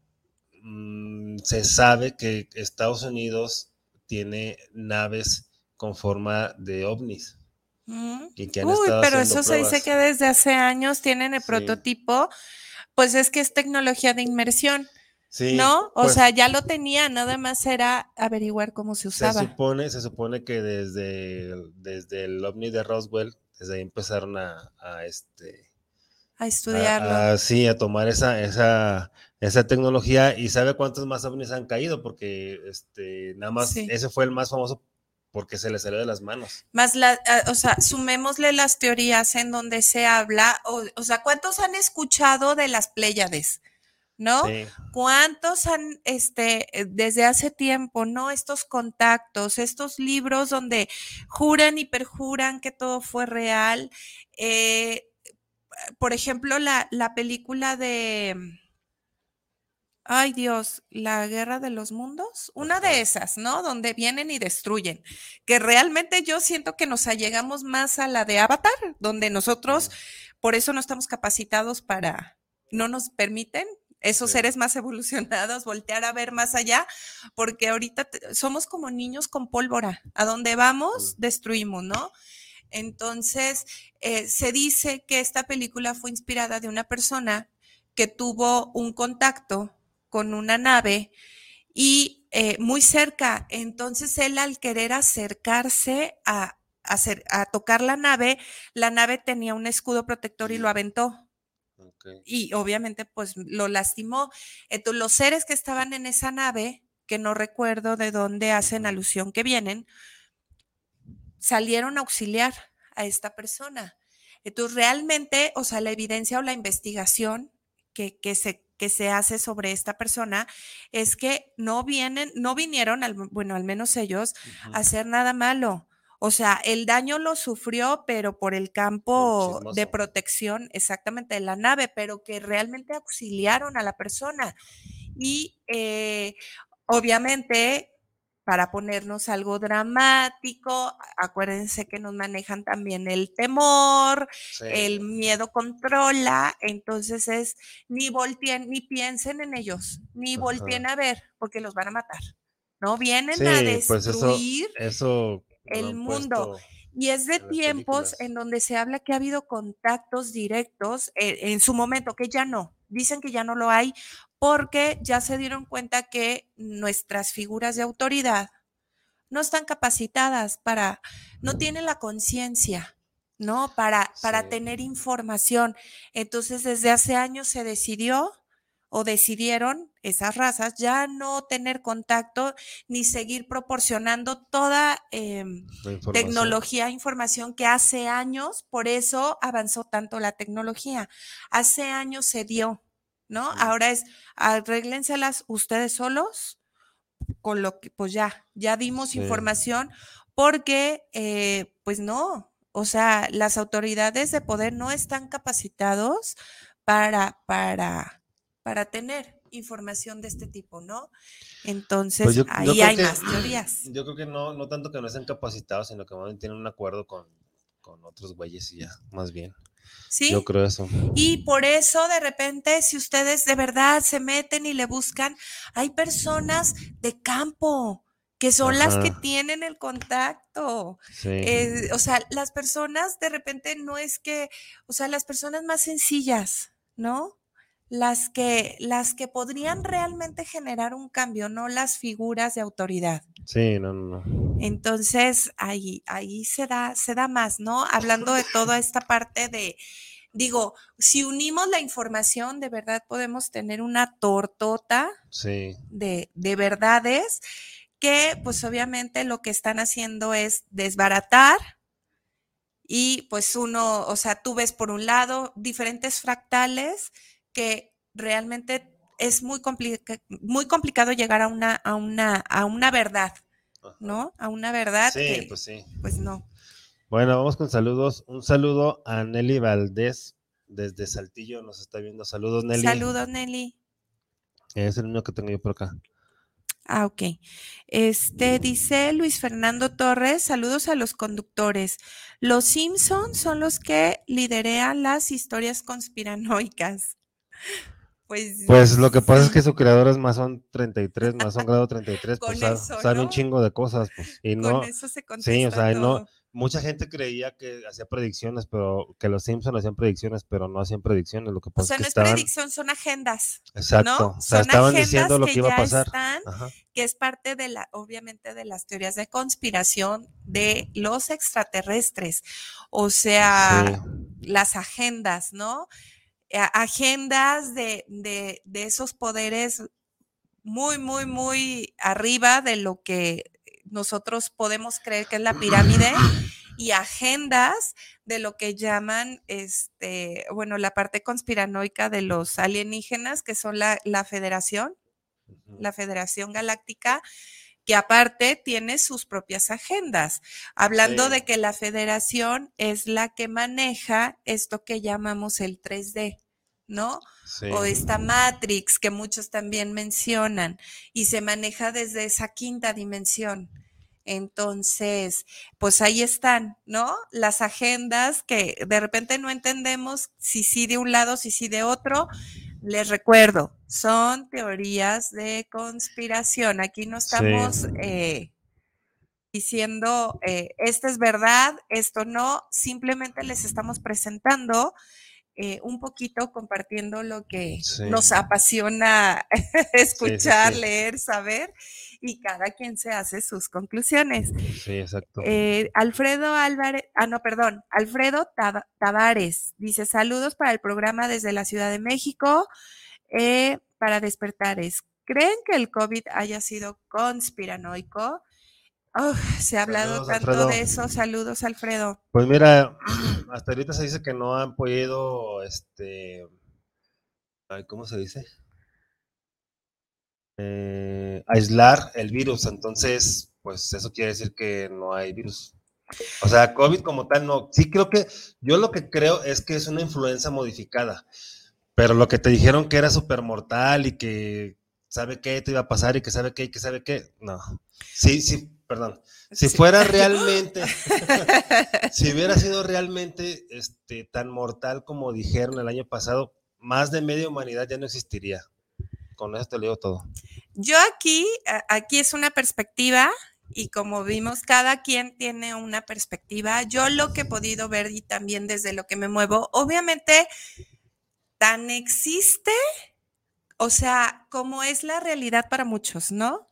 Mm, se sabe que Estados Unidos tiene naves con forma de ovnis. Mm. Uy, pero eso se dice que desde hace años tienen el prototipo, pues es que es tecnología de inmersión. ¿No? O pues sea, ya lo tenía, nada más era averiguar cómo se usaba. Se supone, se supone que desde, desde el ovni de Roswell, desde ahí empezaron a, este a estudiarlo. sí, a tomar esa, esa, esa tecnología y sabe cuántos más ovnis han caído, porque este, nada más ese fue el más famoso porque se le salió de las manos. Más la, ah, o sea, sumémosle las teorías en donde se habla, o, sea, ¿cuántos han escuchado de las Pléyades? ¿No? ¿Cuántos han, este, desde hace tiempo, ¿no? Estos contactos, estos libros donde juran y perjuran que todo fue real. Eh, por ejemplo, la, la película de Ay Dios, la guerra de los mundos, una de esas, ¿no? Donde vienen y destruyen, que realmente yo siento que nos allegamos más a la de Avatar, donde nosotros, por eso no estamos capacitados para, no nos permiten esos seres más evolucionados voltear a ver más allá, porque ahorita somos como niños con pólvora, a donde vamos, destruimos, ¿no? Entonces, eh, se dice que esta película fue inspirada de una persona que tuvo un contacto con una nave y eh, muy cerca. Entonces él al querer acercarse a, a tocar la nave, la nave tenía un escudo protector y lo aventó. Y obviamente pues lo lastimó. Entonces los seres que estaban en esa nave, que no recuerdo de dónde hacen alusión que vienen, salieron a auxiliar a esta persona. Entonces realmente, o sea, la evidencia o la investigación que, que se que se hace sobre esta persona es que no vienen, no vinieron, bueno, al menos ellos, a hacer nada malo. O sea, el daño lo sufrió, pero por el campo de protección exactamente de la nave, pero que realmente auxiliaron a la persona. Y eh, obviamente para ponernos algo dramático. Acuérdense que nos manejan también el temor, el miedo controla, entonces es ni volteen, ni piensen en ellos, ni volteen a ver, porque los van a matar. No vienen a pues destruir eso, el mundo. Y es de tiempos en donde se habla que ha habido contactos directos eh, en su momento, que ya no. Dicen que ya no lo hay porque ya se dieron cuenta que nuestras figuras de autoridad no están capacitadas para, no tienen la conciencia, ¿no? Para, para tener información. Entonces, desde hace años se decidió o decidieron esas razas ya no tener contacto ni seguir proporcionando toda em, tecnología, información que hace años, por eso avanzó tanto la tecnología. Hace años se dio ¿no? Ahora es, arréglenselas ustedes solos, con lo que, pues ya, ya dimos información, porque, eh, pues no, o sea, las autoridades de poder no están capacitados para, para, para tener información de este tipo, ¿no? Entonces, Pues yo- yo ahí hay que- más teorías. Yo creo que no, no tanto que no estén capacitados, sino que tienen un acuerdo con, con otros güeyes y ya, más bien. ¿Sí? Yo creo eso. Y por eso de repente, si ustedes de verdad se meten y le buscan, hay personas de campo que son las que tienen el contacto. Sí. Eh, o sea, las personas de repente no es que, o sea, las personas más sencillas, ¿no? Las que, las que podrían realmente generar un cambio, no las figuras de autoridad. sí, no, no, no. Entonces, ahí, ahí se da, se da más, ¿no? Hablando de toda esta parte de, digo, si unimos la información, de verdad podemos tener una tortota Sí, de, de verdades que pues obviamente lo que están haciendo es desbaratar y pues uno, o sea, tú ves por un lado diferentes fractales que realmente es muy, complica- muy complicado llegar a una, a una, a una verdad. ¿no? A una verdad Sí, que pues sí. pues no. Bueno, vamos con saludos. Un saludo a Nelly Valdés desde Saltillo. Nos está viendo. Saludos, Nelly. Saludos, Nelly. Es el único que tengo yo por acá. Ah, ok. Este dice Luis Fernando Torres, saludos a los conductores. Los Simpson son los que liderean las historias conspiranoicas. Pues, Pues lo que pasa es que su creador es Masón 33, Masón grado 33, pues eso, ¿no? un chingo de cosas, pues. Y con no, eso se sí, o sea, no, mucha gente creía que hacía predicciones, pero que los Simpsons hacían predicciones, pero no hacían predicciones. Lo que O pasa sea, es no que es estaban, predicción, son agendas, exacto, ¿no? o sea, Son estaban diciendo lo que iba a pasar. están, que es parte de la, obviamente, de las teorías de conspiración de los extraterrestres. O sea, Sí. las agendas, ¿no? Agendas de, de, de esos poderes muy, muy, muy arriba de lo que nosotros podemos creer que es la pirámide y agendas de lo que llaman, este, bueno, la parte conspiranoica de los alienígenas, que son la, la federación, la Federación Galáctica, que aparte tiene sus propias agendas, hablando Sí. de que la federación es la que maneja esto que llamamos el 3D, ¿no? Sí. O esta Matrix que muchos también mencionan y se maneja desde esa quinta dimensión. Entonces, pues ahí están, ¿no? Las agendas que de repente no entendemos si sí de un lado, si sí de otro. Les recuerdo, son teorías de conspiración. Aquí no Sí. estamos eh, diciendo eh, esto es verdad, esto no. Simplemente les estamos presentando eh, un poquito, compartiendo lo que Sí. nos apasiona escuchar, sí. leer, saber, y cada quien se hace sus conclusiones. Sí, exacto. Eh, Alfredo Álvarez, ah, no, perdón, Alfredo Tab- Tavares dice: Saludos para el programa desde la Ciudad de México. eh, para despertares, ¿creen que el COVID haya sido conspiranoico? Uf, se ha hablado Saludos, tanto Alfredo. de eso. Saludos, Alfredo. Pues mira, hasta ahorita se dice que no han podido, este, ay, ¿cómo se dice? Eh, aislar el virus, entonces, pues eso quiere decir que no hay virus. O sea, COVID como tal, no. Sí creo que, yo lo que creo es que es una influenza modificada, pero lo que te dijeron que era súper mortal y que sabe qué te iba a pasar y que sabe qué y que sabe qué, no. Sí, sí, perdón. Si Sí. fuera realmente, si hubiera sido realmente este, tan mortal como dijeron el año pasado, más de media humanidad ya no existiría. Con eso te lo digo todo. Yo aquí, aquí es una perspectiva y como vimos, cada quien tiene una perspectiva. Yo lo que he podido ver y también desde lo que me muevo, obviamente, tan existe, o sea, como es la realidad para muchos, ¿no?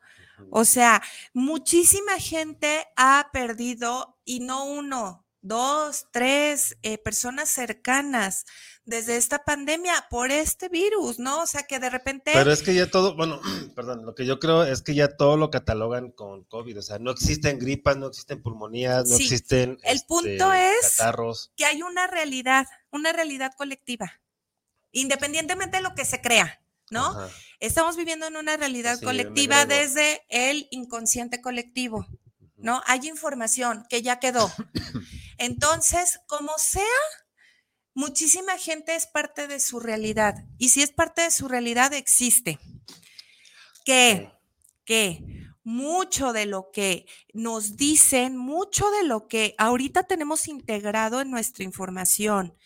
O sea, muchísima gente ha perdido y no uno, dos, tres eh, personas cercanas desde esta pandemia por este virus, ¿no? O sea, que de repente... Pero es que ya todo, bueno, perdón, lo que yo creo es que ya todo lo catalogan con COVID. O sea, no existen gripas, no existen pulmonías, no Sí, existen el este, punto es- catarros. que hay una realidad, una realidad colectiva, independientemente de lo que se crea, ¿no? Ajá. Estamos viviendo en una realidad Sí, colectiva desde el inconsciente colectivo, ¿no? Hay información que ya quedó. Entonces, como sea, muchísima gente es parte de su realidad y si es parte de su realidad, existe. que, que mucho de lo que nos dicen, mucho de lo que ahorita tenemos integrado en nuestra información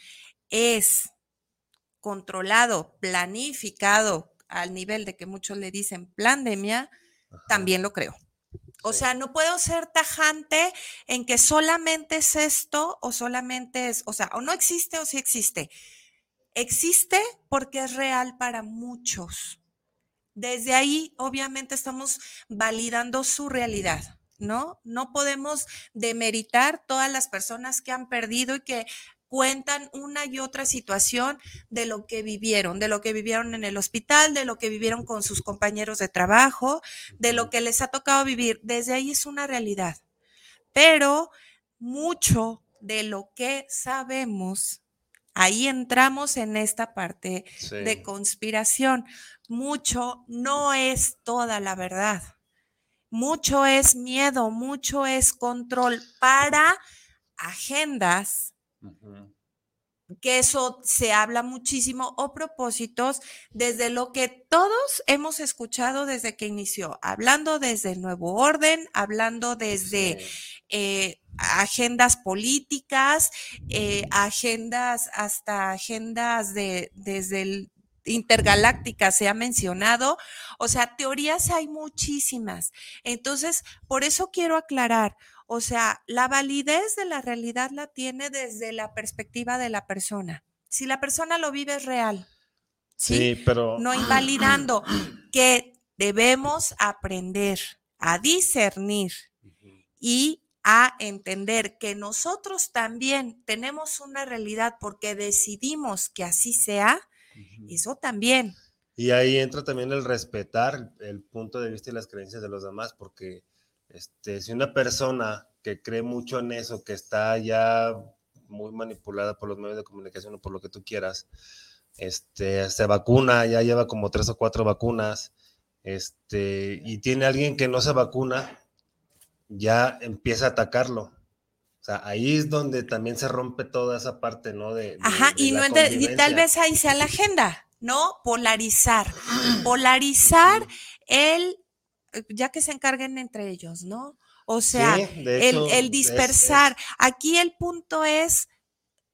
es controlado, planificado al nivel de que muchos le dicen pandemia, también lo creo. O sea, no puedo ser tajante en que solamente es esto o solamente es, o sea, o no existe o sí existe. Existe porque es real para muchos. Desde ahí, obviamente, estamos validando su realidad, ¿no? No podemos demeritar todas las personas que han perdido y que cuentan una y otra situación de lo que vivieron, de lo que vivieron en el hospital, de lo que vivieron con sus compañeros de trabajo, de lo que les ha tocado vivir. Desde ahí es una realidad. Pero mucho de lo que sabemos, ahí entramos en esta parte de conspiración. Mucho no es toda la verdad. Mucho es miedo, mucho es control para agendas que eso se habla muchísimo o propósitos desde lo que todos hemos escuchado desde que inició, hablando desde el nuevo orden, hablando desde eh, agendas políticas, eh, agendas hasta agendas de desde el intergaláctica se ha mencionado, o sea, teorías hay muchísimas. Entonces, por eso quiero aclarar, o sea, la validez de la realidad la tiene desde la perspectiva de la persona. Si la persona lo vive es real. Sí, pero... No invalidando que debemos aprender a discernir y a entender que nosotros también tenemos una realidad porque decidimos que así sea, eso también. Y ahí entra también el respetar el punto de vista y las creencias de los demás, porque este, si una persona que cree mucho en eso, que está ya muy manipulada por los medios de comunicación o por lo que tú quieras, este, se vacuna, ya lleva como tres o cuatro vacunas, este, y tiene alguien que no se vacuna, ya empieza a atacarlo. O sea, ahí es donde también se rompe toda esa parte, ¿no? De, Ajá, y, no y tal vez ahí sea la agenda, ¿no? Polarizar. Polarizar el ya que se encarguen entre ellos, ¿no? O sea, el, dispersar. Aquí el punto es,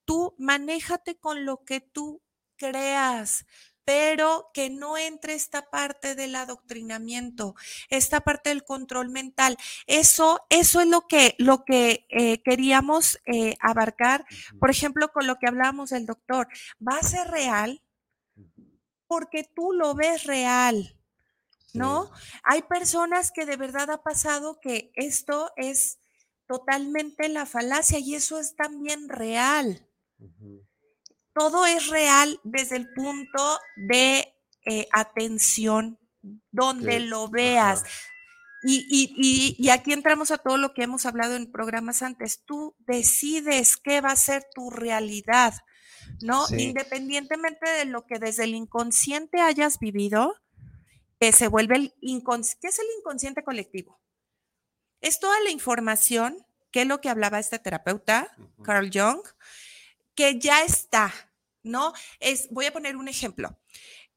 tú manéjate con lo que tú creas, pero que no entre esta parte del adoctrinamiento, esta parte del control mental. Eso, eso es lo que, lo que eh, queríamos eh, abarcar, por ejemplo, con lo que hablábamos del doctor. Va a ser real porque tú lo ves real. ¿No? Hay personas que de verdad ha pasado que esto es totalmente la falacia y eso es también real. Todo es real desde el punto de eh, atención, donde lo veas. Y, y, aquí entramos a todo lo que hemos hablado en programas antes. Tú decides qué va a ser tu realidad, ¿no? Independientemente de lo que desde el inconsciente hayas vivido, que se vuelve el inconsciente. ¿Qué es el inconsciente colectivo? Es toda la información, que es lo que hablaba este terapeuta, Carl Jung, que ya está, ¿no? Es, voy a poner un ejemplo.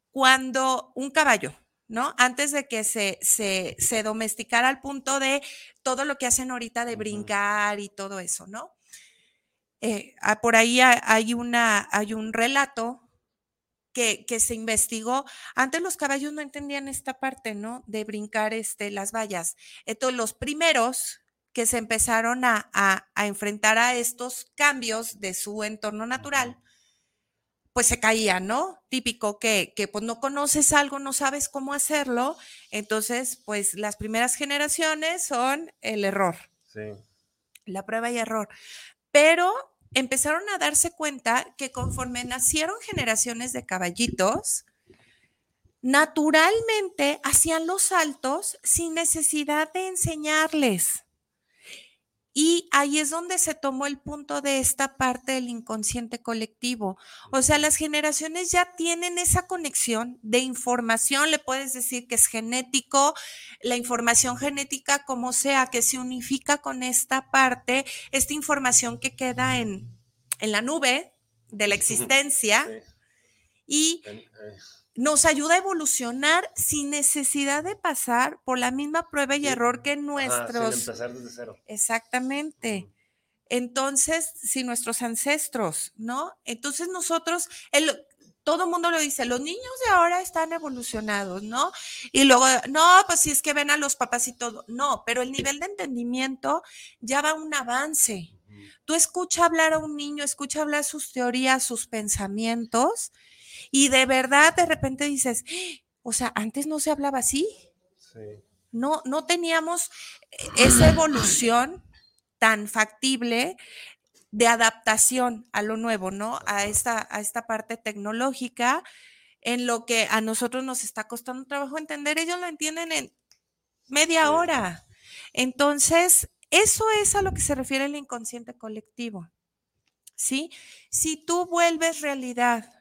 Cuando un caballo, ¿no? Antes de que se, se, se domesticara al punto de todo lo que hacen ahorita de brincar y todo eso, ¿no? Eh, ah, por ahí hay, una, hay un relato que, se investigó. Antes los caballos no entendían esta parte, ¿no? De brincar este, las vallas. Entonces, los primeros que se empezaron a, enfrentar a estos cambios de su entorno natural, pues se caían, ¿no? Típico que, que pues no conoces algo, no sabes cómo hacerlo, entonces pues las primeras generaciones son el error. Sí. La prueba y error. Pero empezaron a darse cuenta que conforme nacieron generaciones de caballitos, naturalmente hacían los saltos sin necesidad de enseñarles. Y ahí es donde se tomó el punto de esta parte del inconsciente colectivo. O sea, las generaciones ya tienen esa conexión de información, le puedes decir que es genético, la información genética como sea, que se unifica con esta parte, esta información que queda en, la nube de la existencia. Y nos ayuda a evolucionar sin necesidad de pasar por la misma prueba y Sí. error que sin nuestros. empezar desde cero. Exactamente. Entonces, si nuestros ancestros, ¿no? Entonces nosotros, el, todo el mundo lo dice, los niños de ahora están evolucionados, ¿no? Y luego, no, pues si es que ven a los papás y todo. No, pero el nivel de entendimiento ya va a un avance. Tú escucha hablar a un niño, escucha hablar sus teorías, sus pensamientos, y de verdad de repente dices, "Ah, o sea, antes no se hablaba así, Sí. no, no teníamos esa evolución tan factible de adaptación a lo nuevo, ¿no? A esta, a esta parte tecnológica, en lo que a nosotros nos está costando trabajo entender, ellos lo entienden en media hora. Entonces, eso es a lo que se refiere el inconsciente colectivo. ¿Sí? Si tú vuelves realidad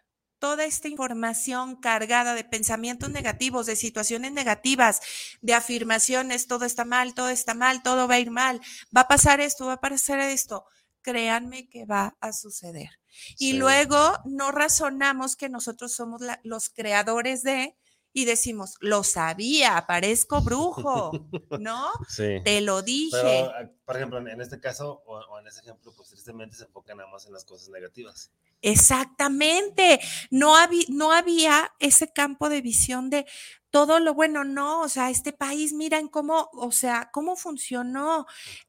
toda esta información cargada de pensamientos negativos, de situaciones negativas, de afirmaciones, todo está mal, todo está mal, todo va a ir mal, va a pasar esto, va a pasar esto, créanme que va a suceder. Y Sí. luego no razonamos que nosotros somos la- los creadores de y decimos, lo sabía, parezco brujo, ¿no? Sí. Te lo dije. Pero, ah, por ejemplo, en este caso o, o en ese ejemplo, pues tristemente se enfocan nada más en las cosas negativas. Exactamente. No, habí- no había ese campo de visión de todo lo bueno, no, o sea, este país, miren cómo, o sea, cómo funcionó.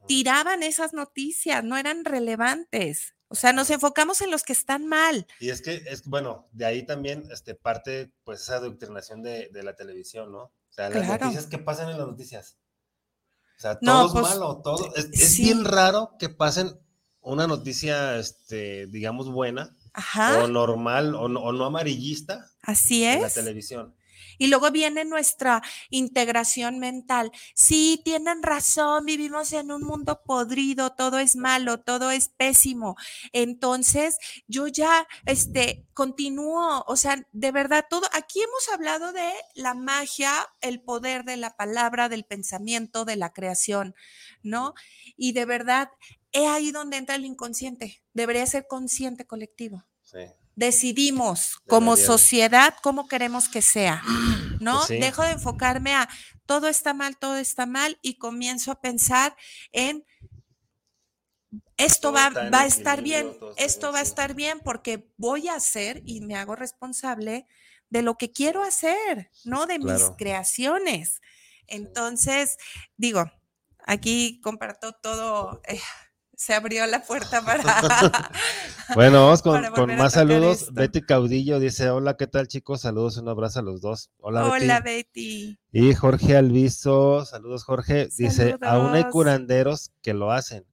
Tiraban esas noticias, no eran relevantes. O sea, nos enfocamos en los que están mal. Y es que, es bueno, de ahí también este, parte pues esa adoctrinación de, de la televisión, ¿no? O sea, las Claro. noticias, ¿qué pasan en las noticias? O sea, No, todo es pues, malo, todo. Es, es bien raro que pasen una noticia, este, digamos, buena Ajá, o normal o no, o no amarillista así en la es. televisión. Y luego viene nuestra integración mental. Sí, tienen razón, vivimos en un mundo podrido, todo es malo, todo es pésimo. Entonces, yo ya, este, continúo, o sea, de verdad, todo, aquí hemos hablado de la magia, el poder de la palabra, del pensamiento, de la creación, ¿no? Y de verdad, es ahí donde entra el inconsciente. Debería ser consciente colectivo Sí. decidimos como Debería sociedad cómo queremos que sea, ¿no? Pues sí. Dejo de enfocarme a todo está mal, todo está mal y comienzo a pensar en esto Todo va, va a estar bien, esto va a estar bien porque voy a hacer y me hago responsable de lo que quiero hacer, ¿no? De mis creaciones. Entonces, digo, aquí comparto todo, eh, se abrió la puerta para... Bueno, vamos con, más saludos. esto. Betty Caudillo dice, hola, ¿qué tal chicos? Saludos, un abrazo a los dos. Hola, Hola, Betty. Betty. Y Jorge Alviso, saludos Jorge, dice, aún hay curanderos que lo hacen,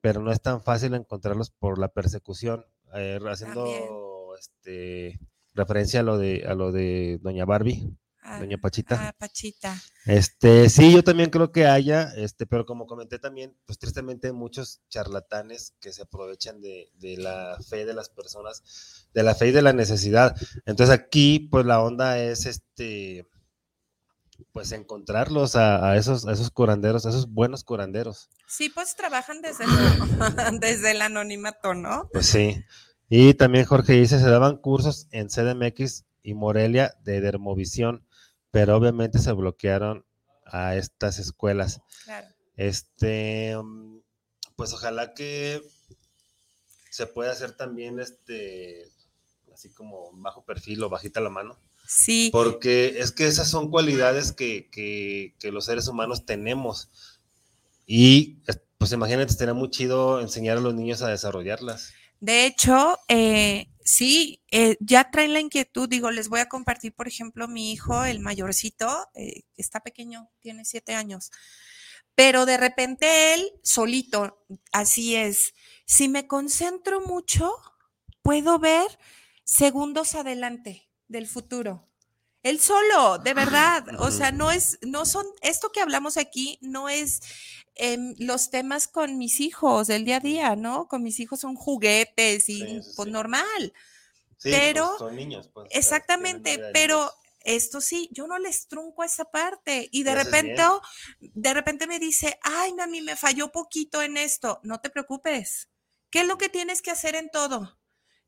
pero no es tan fácil encontrarlos por la persecución. Eh, haciendo este, referencia a lo de a lo de Doña Barbie, Ah, Doña Pachita. ah, Pachita. Este, sí, yo también creo que haya, este, pero como comenté también, pues tristemente hay muchos charlatanes que se aprovechan de, de la fe de las personas, de la fe y de la necesidad. Entonces aquí, pues la onda es este, pues encontrarlos a, a esos, a esos curanderos, a esos buenos curanderos. Sí, pues trabajan desde el, desde el anonimato, ¿no? Pues sí. Y también Jorge dice, se daban cursos en CDMX y Morelia de dermovisión, pero obviamente se bloquearon a estas escuelas. Claro. Este, mm, pues ojalá que se pueda hacer también este, así como bajo perfil o bajita la mano, Sí, porque es que esas son cualidades que, que, que los seres humanos tenemos. Y es- pues imagínate, estaría muy chido enseñar a los niños a desarrollarlas. de hecho, eh, sí, eh, ya traen la inquietud. Digo, les voy a compartir, por ejemplo, mi hijo, el mayorcito, eh, está pequeño, tiene siete años. Pero de repente él solito, así es. Si me concentro mucho, puedo ver segundos adelante del futuro. Él solo, de verdad. O sea, no es, no son, esto que hablamos aquí no es em, los temas con mis hijos del día a día, ¿no? Con mis hijos son juguetes y Sí, pues sí. normal. Sí, Pero- pues, son niños, pues, Exactamente, pero esto sí, yo no les trunco esa parte y de repente, bien. de repente me dice, ay, mami, me falló poquito en esto. No te preocupes. ¿Qué es lo que tienes que hacer en todo?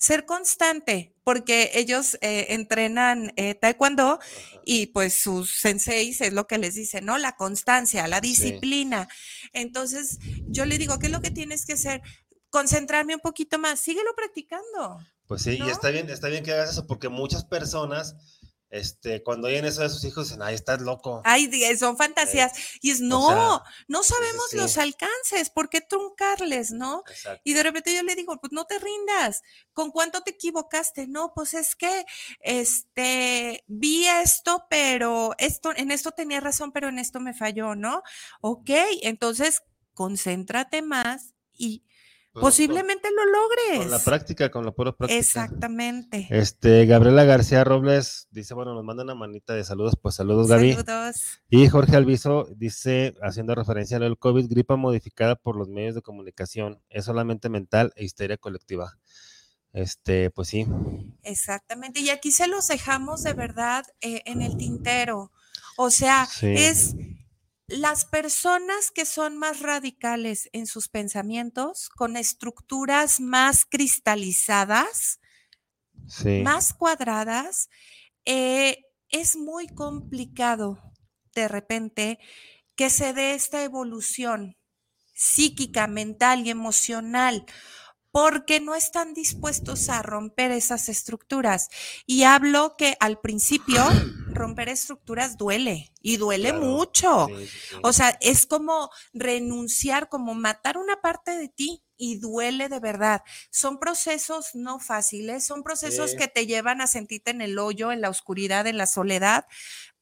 Ser constante, porque ellos eh, entrenan eh, taekwondo y pues sus senseis es lo que les dicen, ¿no? La constancia, la disciplina. Entonces, yo le digo, ¿qué es lo que tienes que hacer? Concentrarme un poquito más, síguelo practicando. Pues sí, y está bien, está bien que hagas eso, porque muchas personas este, cuando oyen eso de sus hijos, dicen, ay, estás loco. Ay, son fantasías. y es, no, no sabemos los alcances, ¿por qué truncarles, no? Y de repente yo le digo, pues no te rindas, ¿con cuánto te equivocaste? No, pues es que, este, vi esto, pero esto, en esto tenía razón, pero en esto me falló, ¿no? Ok, entonces, concéntrate más y Posiblemente lo logres. Con la práctica, con la pura práctica. Exactamente. Este, Gabriela García Robles dice, bueno, nos manda una manita de saludos, pues saludos, Gaby. Saludos. Y Jorge Alviso dice, haciendo referencia al COVID, gripa modificada por los medios de comunicación, es solamente mental e histeria colectiva. Este, pues sí. Exactamente. Y aquí se los dejamos de verdad eh, en el tintero. O sea, es las personas que son más radicales en sus pensamientos, con estructuras más cristalizadas, más cuadradas, eh, es muy complicado de repente que se dé esta evolución psíquica, mental y emocional porque no están dispuestos a romper esas estructuras. Y hablo que al principio romper estructuras duele y duele mucho. O sea, es como renunciar, como matar una parte de ti y duele de verdad. Son procesos no fáciles, son procesos que te llevan a sentirte en el hoyo, en la oscuridad, en la soledad,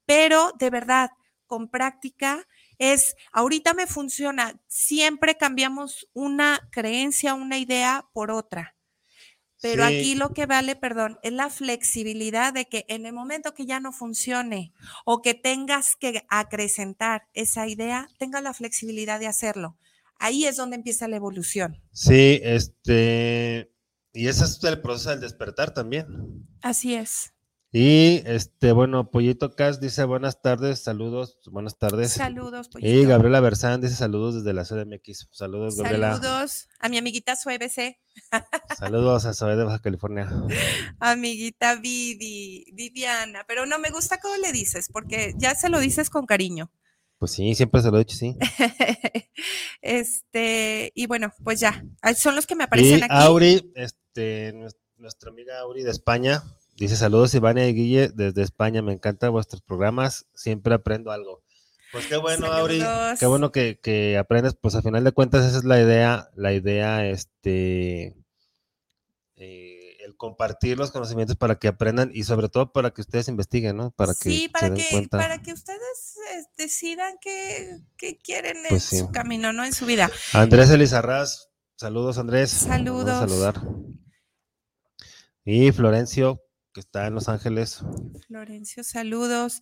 pero de verdad, con práctica es, ahorita me funciona, siempre cambiamos una creencia, una idea por otra. Pero aquí lo que vale, perdón, es la flexibilidad de que en el momento que ya no funcione o que tengas que acrecentar esa idea, tengas la flexibilidad de hacerlo. Ahí es donde empieza la evolución. Sí, este, y ese es el proceso del despertar también. Así es. Y este, bueno, Pollito Cas dice buenas tardes, saludos, buenas tardes. Saludos, Pollito. Y Gabriela Bersán dice saludos desde la CDMX. Saludos, Gabriela. Saludos a mi amiguita BC. Saludos a Zoe de Baja California. Amiguita Vivi, Viviana, pero no me gusta cómo le dices, porque ya se lo dices con cariño. Pues sí, siempre se lo he dicho, sí. este, y bueno, pues ya, son los que me aparecen y aquí. Auri, este, nuestra amiga Auri de España, Dice saludos Ivania y Guille desde España, me encantan vuestros programas, siempre aprendo algo. Pues qué bueno, Auri, qué bueno que, aprendes, pues a final de cuentas esa es la idea, la idea, este, eh, el compartir los conocimientos para que aprendan y sobre todo para que ustedes investiguen, ¿no? Para que sí, para, que, para que ustedes eh, decidan qué, quieren en pues su camino, ¿no? En su vida. Andrés Elizarraz, saludos Andrés. Saludos. saludar. Y Florencio, que está en Los Ángeles. Florencio, saludos.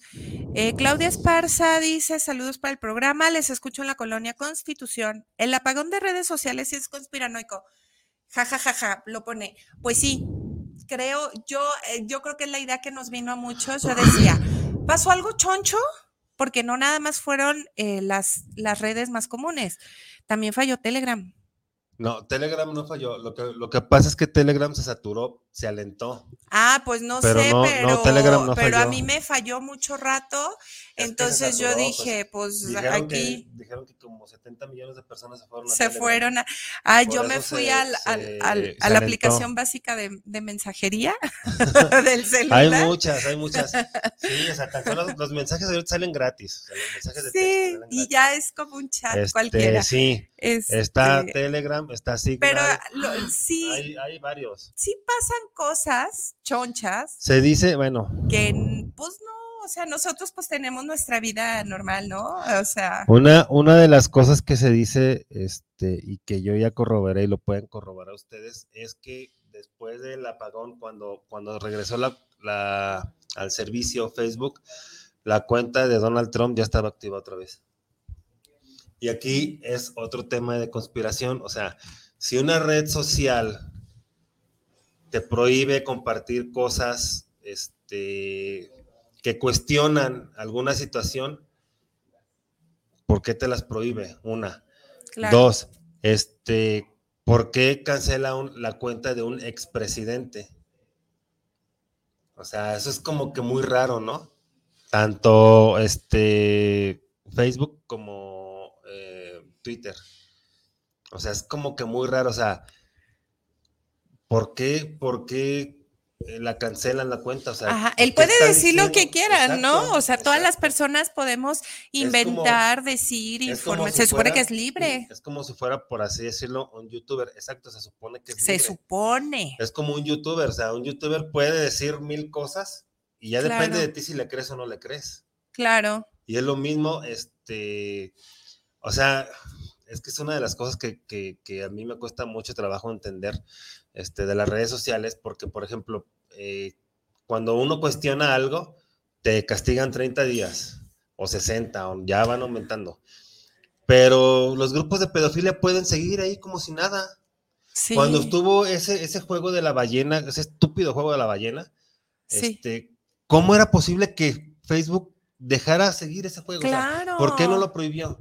Eh, Claudia Esparza dice, saludos para el programa, les escucho en la colonia Constitución. El apagón de redes sociales es conspiranoico. Ja, ja, ja, ja, lo pone. Pues sí, creo, yo, eh, yo creo que es la idea que nos vino a muchos. Yo decía, ¿pasó algo choncho? Porque no nada más fueron eh, las, las redes más comunes, también falló Telegram. No, Telegram no falló. Lo que, lo que pasa es que Telegram se saturó, se alentó. Ah, pues no sé, pero, pero a mí me falló mucho rato. entonces yo pues, dije, pues, aquí. dijeron que como 70 millones de personas se fueron a Se fueron a. Ah, yo me fui al, al, a la aplicación básica de, de mensajería del celular. Hay muchas, hay muchas. Sí, o sea, los, los, mensajes ahorita salen gratis. los mensajes de sí, y ya es como un chat este, cualquiera. Sí, está este, Telegram, está Signal. Pero sí. Hay, hay varios. Sí pasan cosas chonchas. Se dice, bueno. Que pues no, o sea, nosotros pues tenemos nuestra vida normal, ¿no? O sea. Una, una de las cosas que se dice, este, y que yo ya corroboré y lo pueden corroborar ustedes, es que después del apagón, cuando, cuando regresó la, la, al servicio Facebook, la cuenta de Donald Trump ya estaba activa otra vez. Y aquí es otro tema de conspiración, o sea, si una red social te prohíbe compartir cosas este, que cuestionan alguna situación, ¿por qué te las prohíbe? Una. Dos, este, ¿por qué cancela un- la cuenta de un expresidente? O sea, eso es como que muy raro, ¿no? Tanto este Facebook como eh, Twitter. O sea, es como que muy raro. O sea, ¿por qué, por qué eh, la cancelan la cuenta? O sea, Ajá, ¿por él puede decir lo que quiera, ¿no? O sea, todas las personas podemos como- inventar, decir, informar. si Se supone que es libre. Es como si fuera, por así decirlo, un youtuber. Exacto, se supone que es Se libre. supone. Es como un youtuber, o sea, un youtuber puede decir mil cosas y ya depende de ti si le crees o no le crees. Claro. Y es lo mismo, este, o sea, es que es una de las cosas que, que- que a mí me cuesta mucho trabajo entender este, de las redes sociales, porque, por ejemplo, eh, cuando uno cuestiona algo, te castigan 30 días o 60, o ya van aumentando. Pero los grupos de pedofilia pueden seguir ahí como si nada. Sí. Cuando estuvo ese, ese juego de la ballena, ese estúpido juego de la ballena, Sí. este, ¿cómo era posible que Facebook dejara seguir ese juego? O sea, Claro. ¿Por qué no lo prohibió?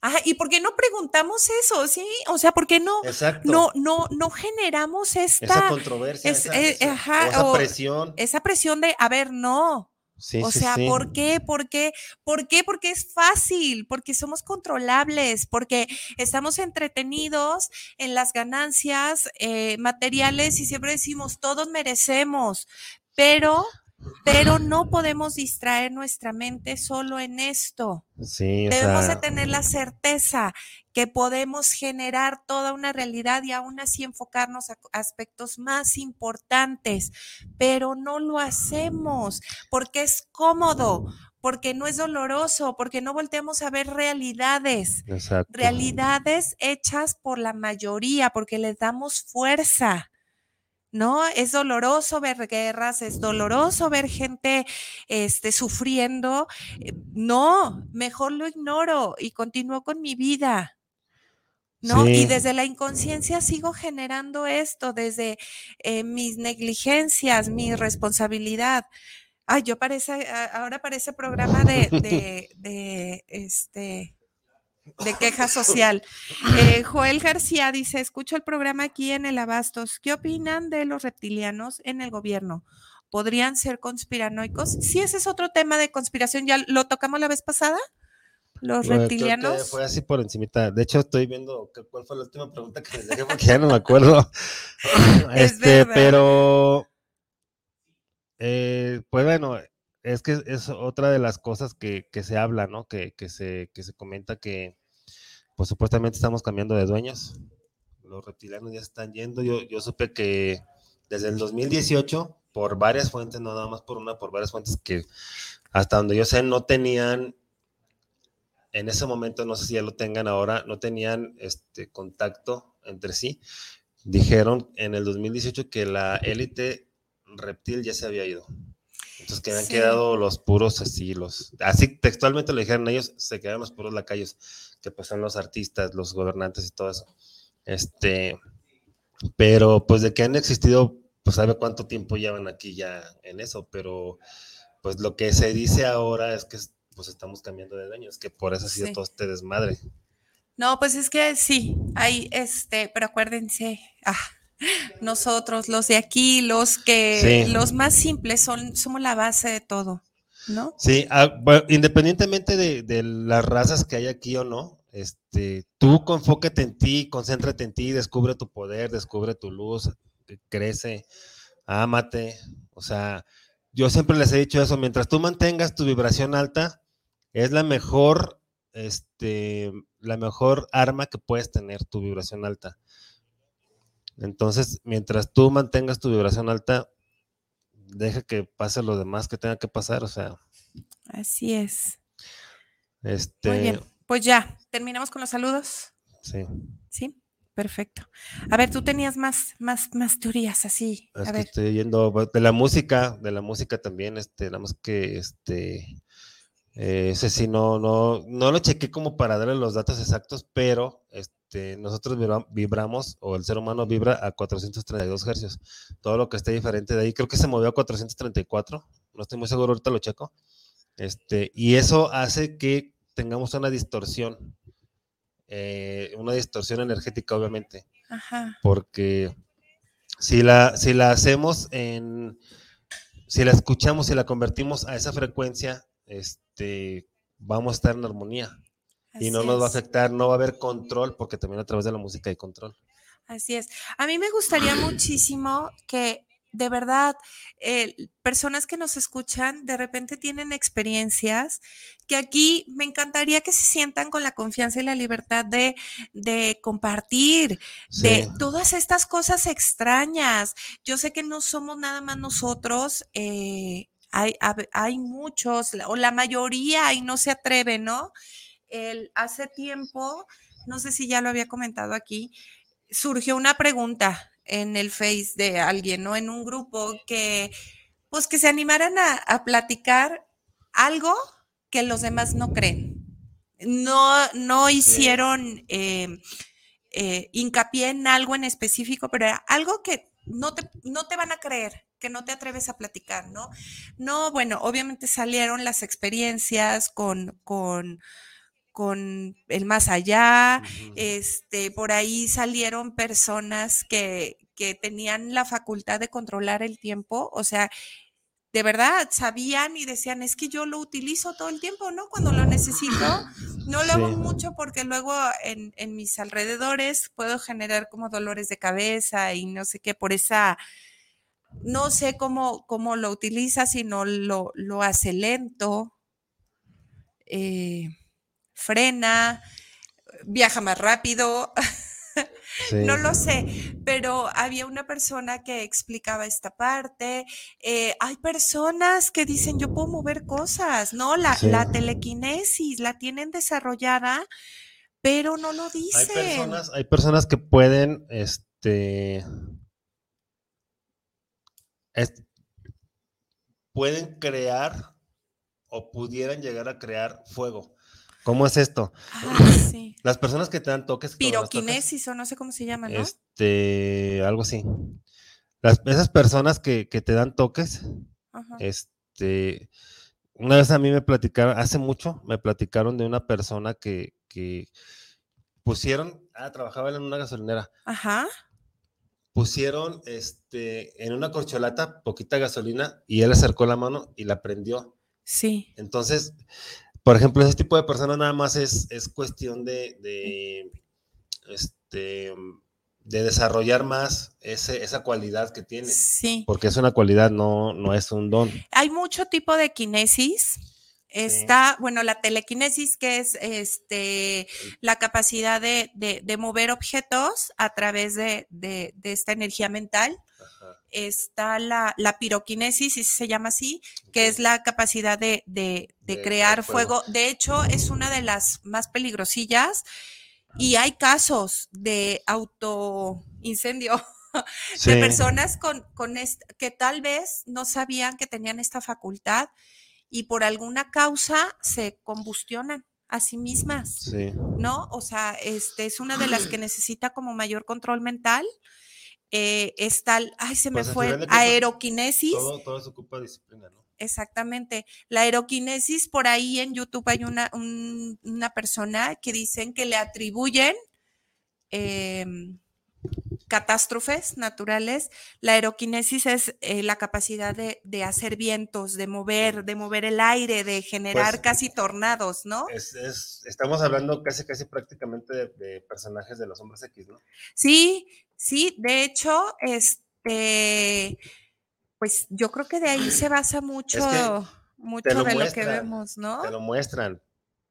Ajá, ¿y por qué no preguntamos eso? Sí, o sea, ¿por qué no, Exacto. no, no, no generamos esa esta, controversia, es- esa, eh, esa- ajá, o esa o- presión. esa presión de, a ver, no, Sí, o sí, sea, sí. ¿por qué? ¿Por qué? ¿Por qué? Porque es fácil, porque somos controlables, porque estamos entretenidos en las ganancias eh, materiales y siempre decimos, todos merecemos, pero, pero no podemos distraer nuestra mente solo en esto. Sí, Debemos sea, de tener la certeza que podemos generar toda una realidad y aún así enfocarnos a aspectos más importantes, pero no lo hacemos porque es cómodo, porque no es doloroso, porque no volteamos a ver realidades, exacto. realidades hechas por la mayoría, porque les damos fuerza. ¿No? Es doloroso ver guerras, es doloroso ver gente este, sufriendo. Eh, No, mejor lo ignoro y continúo con mi vida. ¿No? Sí. Y desde la inconsciencia sigo generando esto, desde eh, mis negligencias, mi responsabilidad. Ay, yo parece, ahora parece programa de, de, de, este, de queja social. Eh, Joel García dice, escucho el programa aquí en el Abastos. ¿Qué opinan de los reptilianos en el gobierno? ¿Podrían ser conspiranoicos? Sí, ese es otro tema de conspiración. ¿Ya lo tocamos la vez pasada? Los Bueno, creo que reptilianos. Fue así por encimita. De hecho, estoy viendo cuál fue la última pregunta que les dejé porque ya no me acuerdo. Es este, verdad. pero eh, pues bueno, es que es otra de las cosas que, que se habla, ¿no? Que, que se, que se comenta que pues supuestamente estamos cambiando de dueños. Los reptilianos ya están yendo. Yo, yo supe que desde el 2018, por varias fuentes, no nada más por una, por varias fuentes que hasta donde yo sé no tenían en ese momento, no sé si ya lo tengan ahora, no tenían este contacto entre sí. Dijeron en el 2018 que la élite reptil ya se había ido. Entonces que habían Sí. quedado los puros así, los, así textualmente lo dijeron ellos, se quedaron los puros lacayos, que pues son los artistas, los gobernantes y todo eso. Este, pero pues de que han existido, pues sabe cuánto tiempo llevan aquí ya en eso, pero pues lo que se dice ahora es que pues estamos cambiando de dueños, que por eso ha sido Sí. todo este desmadre. No, pues es que sí, hay este, pero acuérdense, ah, nosotros, los de aquí, los que, Sí. los más simples son, somos la base de todo, ¿no? Sí, ah, bueno, independientemente de, de las razas que hay aquí o no, este, tú confócate en ti, concéntrate en ti, descubre tu poder, descubre tu luz, crece, ámate. O sea, yo siempre les he dicho eso, mientras tú mantengas tu vibración alta, es la mejor, este, la mejor arma que puedes tener, tu vibración alta. Entonces, mientras tú mantengas tu vibración alta, deja que pase lo demás que tenga que pasar, o sea, Así es. este, Muy bien, pues ya, terminamos con los saludos, sí. ¿sí? Perfecto. A ver, tú tenías más, más, más teorías así. Es A que ver, estoy yendo de la música, de la música también, este, nada más que este, eh, ese sí no, no, no lo chequé como para darle los datos exactos, pero este, nosotros vibra- vibramos, o el ser humano vibra a 432 hercios. Todo lo que esté diferente de ahí, creo que se movió a 434, no estoy muy seguro, ahorita lo checo. Este, y eso hace que tengamos una distorsión, eh, una distorsión energética, obviamente. Ajá. porque si la, si la hacemos en, si la escuchamos y la convertimos a esa frecuencia, este, vamos a estar en armonía y no nos va a afectar, no va a haber control, porque también a través de la música hay control. Así es. A mí me gustaría muchísimo que de verdad eh, personas que nos escuchan de repente tienen experiencias que aquí me encantaría que se sientan con la confianza y la libertad de, de compartir, de todas estas cosas extrañas. Yo sé que no somos nada más nosotros. eh, hay, hay muchos, o la mayoría, y no se atreve, ¿no? El, hace tiempo, no sé si ya lo había comentado aquí, surgió una pregunta en el Face de alguien, ¿no? En un grupo que, pues que se animaran a, a platicar algo que los demás no creen. No, no hicieron eh, eh, hincapié en algo en específico, pero era algo que no te, no te van a creer, que no te atreves a platicar, ¿no? No, bueno, obviamente salieron las experiencias con, con, con el más allá, este, por ahí salieron personas que, que tenían la facultad de controlar el tiempo, o sea, de verdad sabían y decían, es que yo lo utilizo todo el tiempo, ¿no? Cuando lo necesito, no lo hago Sí. mucho porque luego en, en mis alrededores puedo generar como dolores de cabeza y no sé qué, por esa, no sé cómo, cómo lo utiliza, sino lo, lo hace lento, eh, frena, viaja más rápido. No lo sé, pero había una persona que explicaba esta parte. eh, hay personas que dicen, yo puedo mover cosas, ¿no? La, Sí. la telequinesis la tienen desarrollada, pero no lo Hay dicen. personas, hay personas que pueden, este, es- pueden crear o pudieran llegar a crear fuego. ¿Cómo es esto? Ah, sí. Las personas que te dan toques, tocas, Piroquinesis o no sé cómo se llama, ¿no? este, algo así. Las, esas personas que, que te dan toques, Ajá. este, una vez a mí me platicaron, hace mucho, me platicaron de una persona que, que pusieron, ah, trabajaba él en una gasolinera, Ajá. pusieron este, en una corcholata poquita gasolina y él acercó la mano y la prendió. Sí. Entonces, por ejemplo, ese tipo de personas nada más es, es cuestión de, de, este, de desarrollar más ese, esa cualidad que tiene, Sí. porque es una cualidad, no, no es un don. Hay mucho tipo de quinesis. Está, bueno, la telequinesis, que es este, la capacidad de, de- de mover objetos a través de, de- de esta energía mental. Ajá, Está la, la piroquinesis, si se llama así, que es la capacidad de, de- de De crear fuego. fuego. De hecho, es una de las más peligrosillas y hay casos de autoincendio de Sí, personas con, con que tal vez no sabían que tenían esta facultad y por alguna causa se combustionan a sí mismas, sí. ¿no? O sea, este es una de las que necesita como mayor control mental. Eh, está, el- ay, se me Pues, fue, aeroquinesis. Todo, todo se ocupa de disciplina, ¿no? Exactamente. La aeroquinesis, por ahí en YouTube hay una, un- una persona que dicen que le atribuyen em, catástrofes naturales. La aeroquinesis es eh, la capacidad de, de hacer vientos, de mover, de mover el aire, de generar Pues, casi tornados, ¿no? Es, es- estamos hablando casi, casi prácticamente de, de personajes de los hombres X, ¿no? Sí, sí, de hecho, este, pues yo creo que de ahí se basa mucho, mucho lo de lo que vemos, ¿no? Te lo muestran,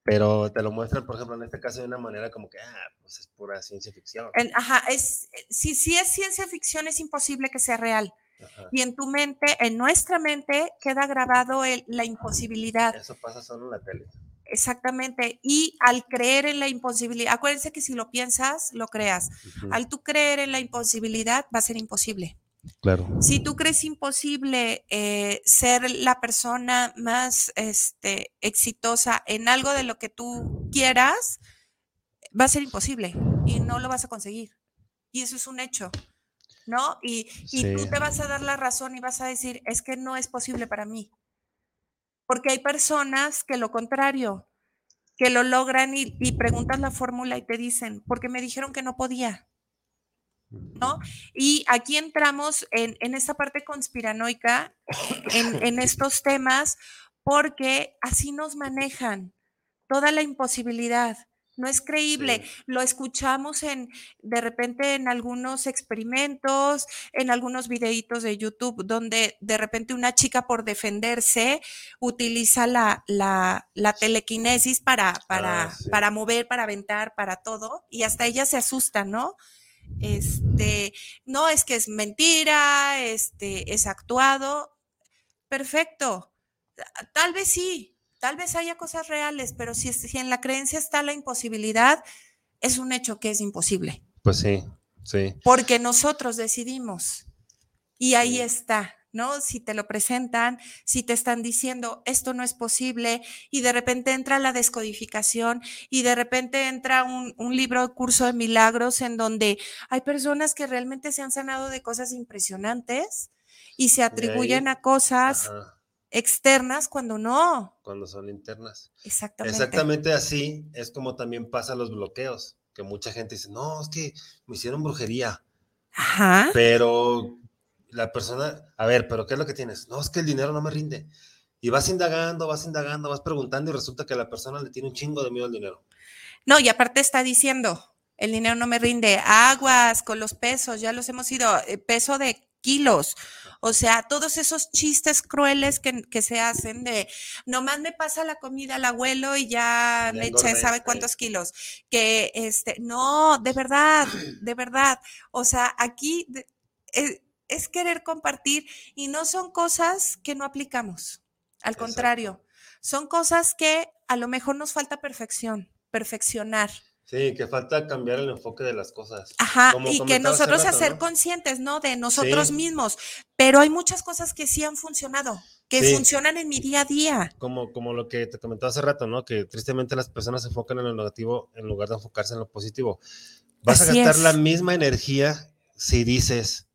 pero te lo muestran, por ejemplo, en este caso de una manera como que, ah, pues es pura ciencia ficción. En- ajá, es, si, si es ciencia ficción, es imposible que sea real. Ajá. Y en tu mente, en nuestra mente, queda grabado el- la imposibilidad. Eso pasa solo en la tele. Exactamente. Y al creer en la imposibilidad, acuérdense que si lo piensas, lo creas. Al tú creer en la imposibilidad, va a ser imposible. Claro. Si tú crees imposible eh, ser la persona más este, exitosa en algo de lo que tú quieras, va a ser imposible y no lo vas a conseguir. Y eso es un hecho, ¿no? Y, y tú te vas a dar la razón y vas a decir, es que no es posible para mí. Porque hay personas que lo contrario, que lo logran y, y preguntas la fórmula y te dicen, porque me dijeron que no podía. ¿No? Y aquí entramos en, en esta parte conspiranoica, en, en estos temas, porque así nos manejan toda la imposibilidad. No es creíble. Sí. Lo escuchamos en, de repente en algunos experimentos, en algunos videitos de YouTube, donde de repente una chica por defenderse utiliza la, la, la telequinesis para, para, Ah, sí. para mover, para aventar, para todo, y hasta ella se asusta, ¿no? Este, no, es que es mentira, este, es actuado. Perfecto. Tal vez sí, tal vez haya cosas reales, pero si, si en la creencia está la imposibilidad, es un hecho que es imposible, Pues sí, sí. porque nosotros decidimos. Y ahí está, ¿no? Si te lo presentan, si te están diciendo esto no es posible, y de repente entra la descodificación, y de repente entra un, un libro curso de milagros en donde hay personas que realmente se han sanado de cosas impresionantes y se atribuyen a cosas Ajá, externas cuando no. cuando son internas. Exactamente. Exactamente así es como también pasa los bloqueos, que mucha gente dice, no, es que me hicieron brujería, Ajá. pero la persona, a ver, pero ¿qué es lo que tienes? No, es que el dinero no me rinde. Y vas indagando, vas indagando, vas preguntando y resulta que la persona le tiene un chingo de miedo al dinero. No, y aparte está diciendo, el dinero no me rinde, aguas con los pesos, ya los hemos ido, eh, peso de kilos. O sea, todos esos chistes crueles que, que se hacen de, nomás me pasa la comida al abuelo y ya me eché sabe sí. cuántos kilos. Que, este, no, de verdad, de verdad. O sea, aquí eh, es querer compartir y no son cosas que no aplicamos. Al Exacto. contrario, son cosas que a lo mejor nos falta perfección, perfeccionar. Sí, que falta cambiar el enfoque de las cosas. Ajá, Como y que nosotros rato, hacer ¿no? conscientes, ¿no? De nosotros Sí. mismos. Pero hay muchas cosas que sí han funcionado, que Sí. funcionan en mi día a día. Como, como lo que te comentaba hace rato, ¿no? Que tristemente las personas se enfocan en lo negativo en lugar de enfocarse en lo positivo. Vas Así a gastar es. la misma energía si dices,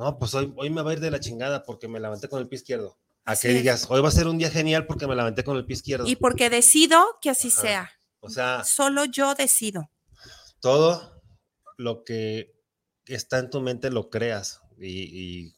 no, pues hoy, hoy me va a ir de la chingada porque me levanté con el pie izquierdo. A que digas, hoy va a ser un día genial porque me levanté con el pie izquierdo. Y porque decido que así Ajá. sea. O sea, Solo yo decido. todo lo que está en tu mente lo creas y, y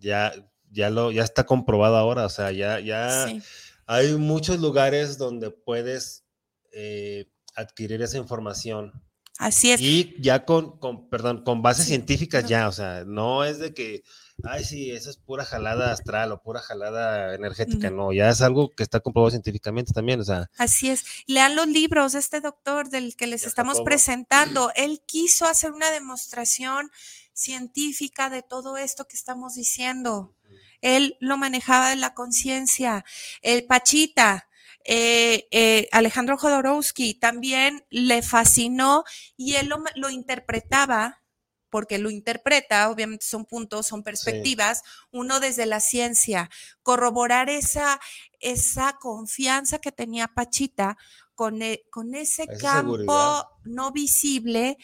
ya, ya, lo, ya está comprobado ahora. O sea, ya, ya Sí. hay muchos lugares donde puedes eh, adquirir esa información Así es. y ya con, con perdón, con bases Sí, científicas ya, o sea, no es de que, ay, sí, eso es pura jalada astral o pura jalada energética, no, ya es algo que está comprobado científicamente también, o sea, Así es. Lean los libros de este doctor del que les Ya, estamos presentando. Él quiso hacer una demostración científica de todo esto que estamos diciendo. Él lo manejaba de la conciencia. El Pachita, eh, eh, Alejandro Jodorowsky también le fascinó y él lo, lo interpretaba porque lo interpreta, obviamente son puntos, son perspectivas, uno desde la ciencia, corroborar esa, esa confianza que tenía Pachita con, e- con ese Esa campo seguridad. no visible,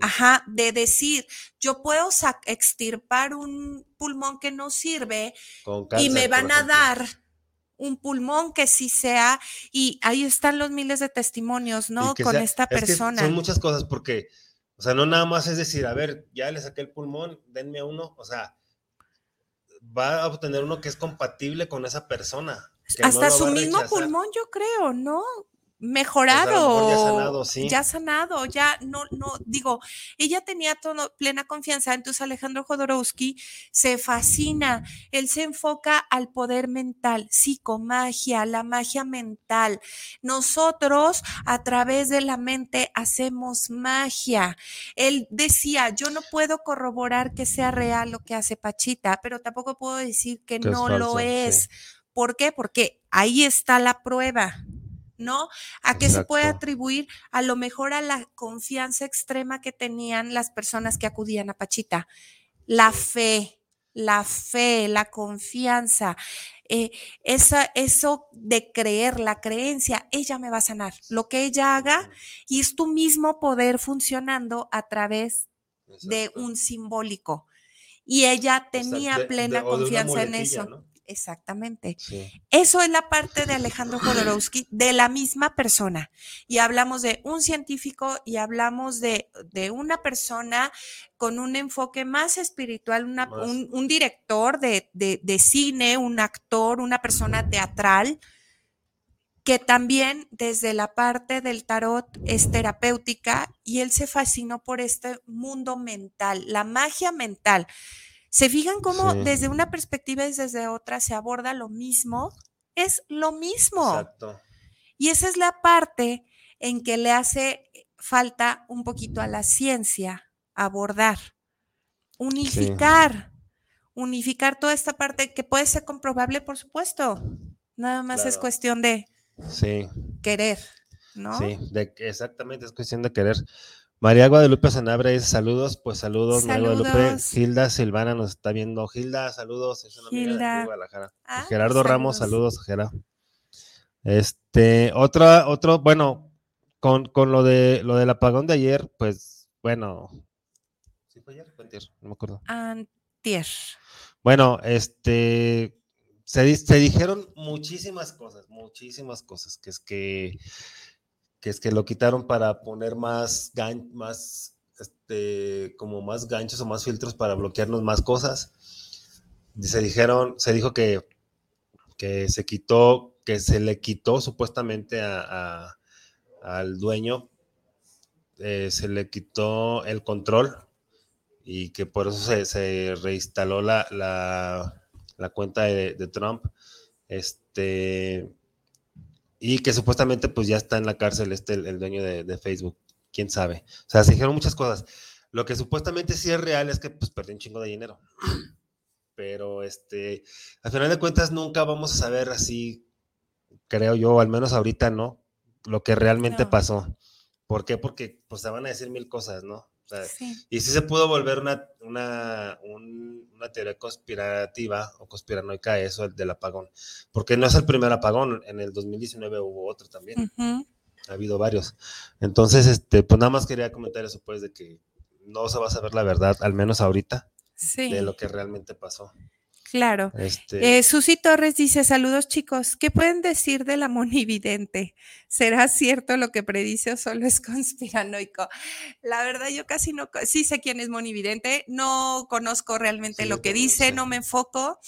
ajá, de decir, yo puedo extirpar un pulmón que no sirve y me van a dar un pulmón que sí sea, y ahí están los miles de testimonios, ¿no? Con sea- esta es que persona. son muchas cosas porque, o sea, no nada más es decir, a ver, ya le saqué el pulmón, denme uno, o sea, va a obtener uno que es compatible con esa persona. no Hasta su mismo rechazar. pulmón, yo creo, ¿no? Pues, Mejorado. mejor ya sanado, sí. Ya sanado, ya no, no, digo, ella tenía todo, plena confianza, entonces Alejandro Jodorowsky se fascina, él se enfoca al poder mental, psicomagia, la magia mental. Nosotros a través de la mente hacemos magia. Él decía, yo no puedo corroborar que sea real lo que hace Pachita, pero tampoco puedo decir que, no lo sí. es. ¿Por qué? Porque ahí está la prueba, ¿no? ¿A qué se puede atribuir? A lo mejor a la confianza extrema que tenían las personas que acudían a Pachita. La fe, la fe, la confianza, eh, esa, eso de creer, la creencia, ella me va a sanar. Lo que ella haga y es tu mismo poder funcionando a través de un simbólico. Y ella O sea, tenía de- plena de confianza en eso. ¿no? Exactamente. Sí. Eso es la parte de Alejandro Jodorowsky, de la misma persona. Y hablamos de un científico y hablamos de, de una persona con un enfoque más espiritual, una- Más. Un, un director de, de- de cine, un actor, una persona teatral, que también desde la parte del tarot es terapéutica y él se fascinó por este mundo mental, la magia mental. ¿Se fijan cómo Sí. desde una perspectiva y desde otra se aborda lo mismo? Es lo mismo. Exacto. Y esa es la parte en que le hace falta un poquito a la ciencia abordar, unificar, unificar toda esta parte que puede ser comprobable, por supuesto. Nada más es cuestión de Sí, querer, ¿no? sí, de- exactamente, es cuestión de querer. María Guadalupe Sanabria dice saludos, pues saludos, María Guadalupe. Hilda Silvana nos está viendo. Hilda, saludos, es una amiga de. Guadalajara. Ah, Gerardo Ramos, saludos. saludos, Gera. Este, otra, otro, bueno, con, con lo de lo del apagón de ayer, pues, bueno, ¿sí fue ayer? No me acuerdo. Antier. Bueno, este, se, se dijeron muchísimas cosas, muchísimas cosas, que es que, que es que lo quitaron para poner más, gan- más, este, como más ganchos o más filtros para bloquearnos más cosas. Se dijeron, se dijo que, que se quitó, que se le quitó supuestamente a- al dueño, eh, se le quitó el control y que por eso se, se reinstaló la, la, la cuenta de, de Trump. Este, y que supuestamente pues ya está en la cárcel este, el, el dueño de, de Facebook. Quién sabe. O sea, se dijeron muchas cosas. Lo que supuestamente sí es real es que pues perdió un chingo de dinero. Pero este, al final de cuentas nunca vamos a saber así, creo yo, al menos ahorita no, lo que realmente No. pasó. ¿Por qué? Porque pues se van a decir mil cosas, ¿no? O sea, Sí. y sí se pudo volver una, una, un- una teoría conspirativa o conspiranoica eso el del apagón. Porque no es el primer apagón, en el 2019 hubo otro también, ha habido varios. Entonces, este, pues nada más quería comentar eso, pues, de que no se va a saber la verdad, al menos ahorita, Sí, de lo que realmente pasó. Claro. Este, Eh, Susi Torres dice, saludos chicos, ¿qué pueden decir de la monividente? ¿Será cierto lo que predice o solo es conspiranoico? La verdad, yo casi no, sí sé quién es monividente, no conozco realmente Sí, lo que dice, no me enfoco.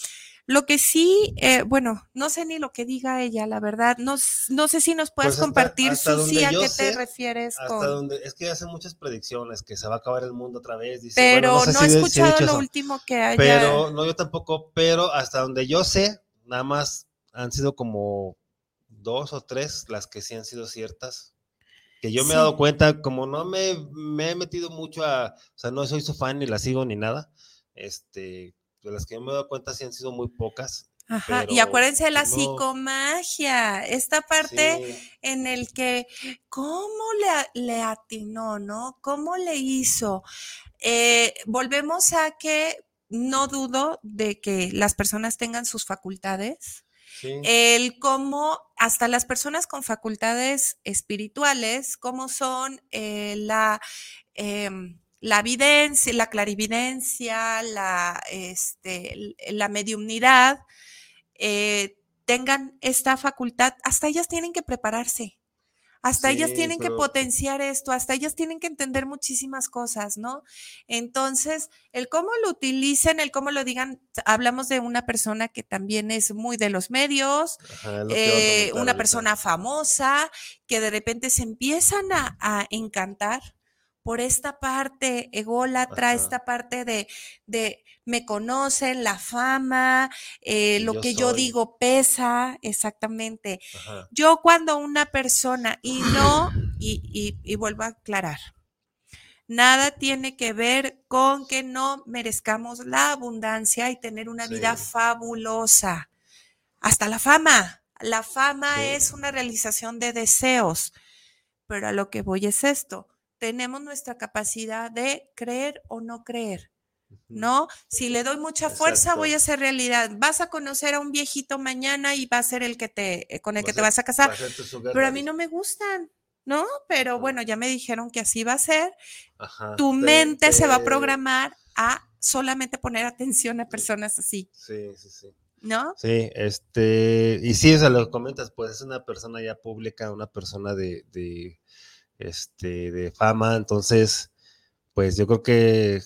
Lo que sí, eh, bueno, no sé ni lo que diga ella, la verdad. No, no sé si nos puedes Pues hasta- compartir, hasta Susi, a qué te refieres hasta con... donde, es que hace muchas predicciones, que se va a acabar el mundo otra vez. Dice, Pero bueno, sé no, si he de- si he escuchado lo eso. último que haya... Pero, no, yo tampoco, pero hasta donde yo sé, nada más han sido como dos o tres las que sí han sido ciertas. Que yo me he dado cuenta, como no me, me he metido mucho a, o sea, no soy su fan ni la sigo ni nada, este, de las que yo me he dado cuenta sí han sido muy pocas. Ajá, y acuérdense de la no- psicomagia, esta parte Sí, en el que, ¿cómo le, le atinó, no? ¿Cómo le hizo? Eh, volvemos a que no dudo de que las personas tengan sus facultades. sí, El cómo hasta las personas con facultades espirituales, cómo son eh, la, em, la evidencia, la clarividencia, la, este, la mediumnidad, eh, tengan esta facultad, hasta ellas tienen que prepararse. Hasta ellas tienen que potenciar esto, hasta ellas tienen que entender muchísimas cosas, ¿no? Entonces, el cómo lo utilicen, el cómo lo digan, hablamos de una persona que también es muy de los medios, ajá, lo eh, una persona famosa, que de repente se empiezan a, a encantar por esta parte ególatra, esta parte de, de me conocen, la fama, eh, lo yo que yo digo pesa, exactamente. Ajá, Yo cuando una persona, y no, y, y- y vuelvo a aclarar, nada tiene que ver con que no merezcamos la abundancia y tener una vida fabulosa. Hasta la fama. La fama Sí. es una realización de deseos. Pero a lo que voy es esto. Tenemos nuestra capacidad de creer o no creer. ¿no? Si le doy mucha fuerza, voy a hacer realidad. Vas a conocer a un viejito mañana y va a ser el que te, eh, con el que te vas a casar. a Pero a mí no me gustan, ¿no? Pero Ajá. bueno, ya me dijeron que así va a ser. Ajá, Tu te- mente se va a programar a solamente poner atención a personas así. Sí, sí, sí. ¿no? Sí, este, y sí, o sea, lo comentas, pues es una persona ya pública, una persona de, de, este, de fama, entonces, pues yo creo que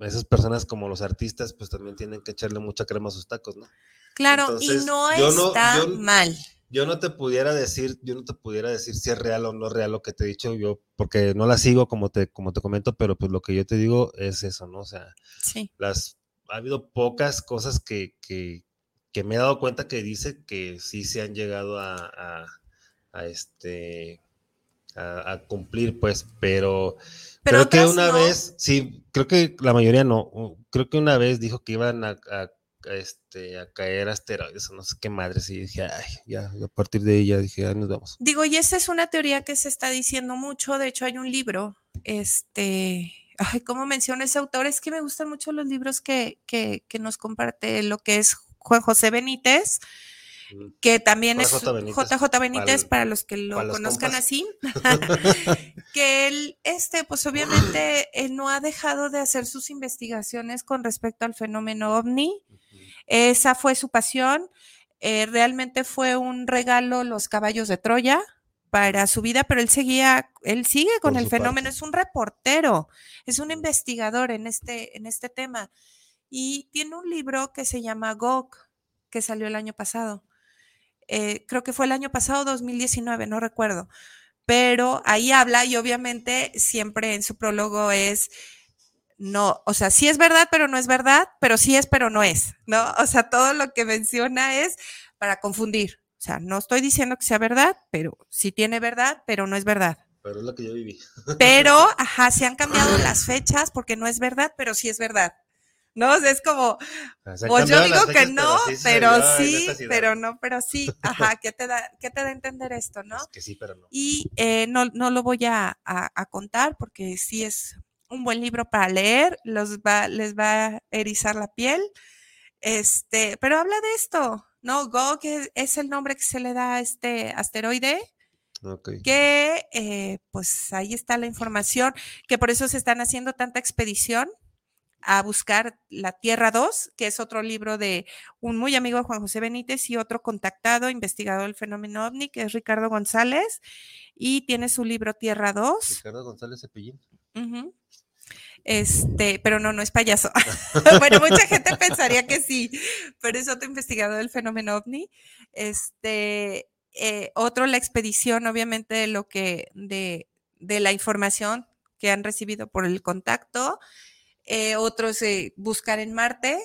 esas personas como los artistas, pues también tienen que echarle mucha crema a sus tacos, ¿no? Claro, Entonces, y no no- está yo- mal. Yo no te pudiera decir, yo no te pudiera decir si es real o no real lo que te he dicho, yo, porque no la sigo como te, como te comento, pero pues lo que yo te digo es eso, ¿no? O sea, Sí. las, ha habido pocas cosas que, que, que me he dado cuenta que dice que sí se han llegado a, a, a este a, a cumplir, pues, pero, Pero creo que una no. vez, sí, creo que la mayoría no, creo que una vez dijo que iban a, este, a caer asteroides o no sé qué madres, y dije, ay, ya, a partir de ahí ya dije, ya nos vamos. Digo, y esa es una teoría que se está diciendo mucho. De hecho, hay un libro, este, ay, ¿cómo menciona ese autor? Es que me gustan mucho los libros que, que, que nos comparte lo que es Juan José Benítez. Que también es JJ Benítez, JJ Benítez para los que lo conozcan compas. así, que él, este, pues obviamente él no ha dejado de hacer sus investigaciones con respecto al fenómeno ovni. Esa fue su pasión. Eh, realmente fue un regalo los caballos de Troya para su vida, pero él seguía, él sigue con Por el fenómeno, parte. es un reportero, es un investigador en este, en este tema. Y tiene un libro que se llama Gog, que salió el año pasado. Eh, creo que fue el año pasado, 2019, no recuerdo. Pero ahí habla y obviamente siempre en su prólogo es, no, o sea, sí es verdad, pero no es verdad, pero sí es, pero no es, ¿no? O sea, todo lo que menciona es para confundir. O sea, no estoy diciendo que sea verdad, pero sí tiene verdad, pero no es verdad. Pero es lo que yo viví. Pero, ajá, se han cambiado las fechas porque no es verdad, pero sí es verdad. ¿No? O sea, es como, pues yo digo que no, sí pero sí, pero no, pero sí. Ajá, ¿qué te da, qué te da a entender esto, no? Es que sí, pero no. Y eh, no, no lo voy a, a- a contar porque sí es un buen libro para leer, los va, les va a erizar la piel. Este, pero habla de esto, ¿no? Gog es, es el nombre que se le da a este asteroide, que eh, pues ahí está la información, que por eso se están haciendo tanta expedición a buscar la Tierra 2, que es otro libro de un muy amigo Juan José Benítez y otro contactado, investigador del fenómeno ovni, que es Ricardo González, y tiene su libro Tierra 2. Ricardo González Cepillín. Ujú. Este, pero no, no es payaso. bueno, mucha gente pensaría que sí, pero es otro investigador del fenómeno ovni. Este, eh, otro, la expedición, obviamente, de lo que, de, de la información que han recibido por el contacto. Eh, otros, eh, buscar en Marte,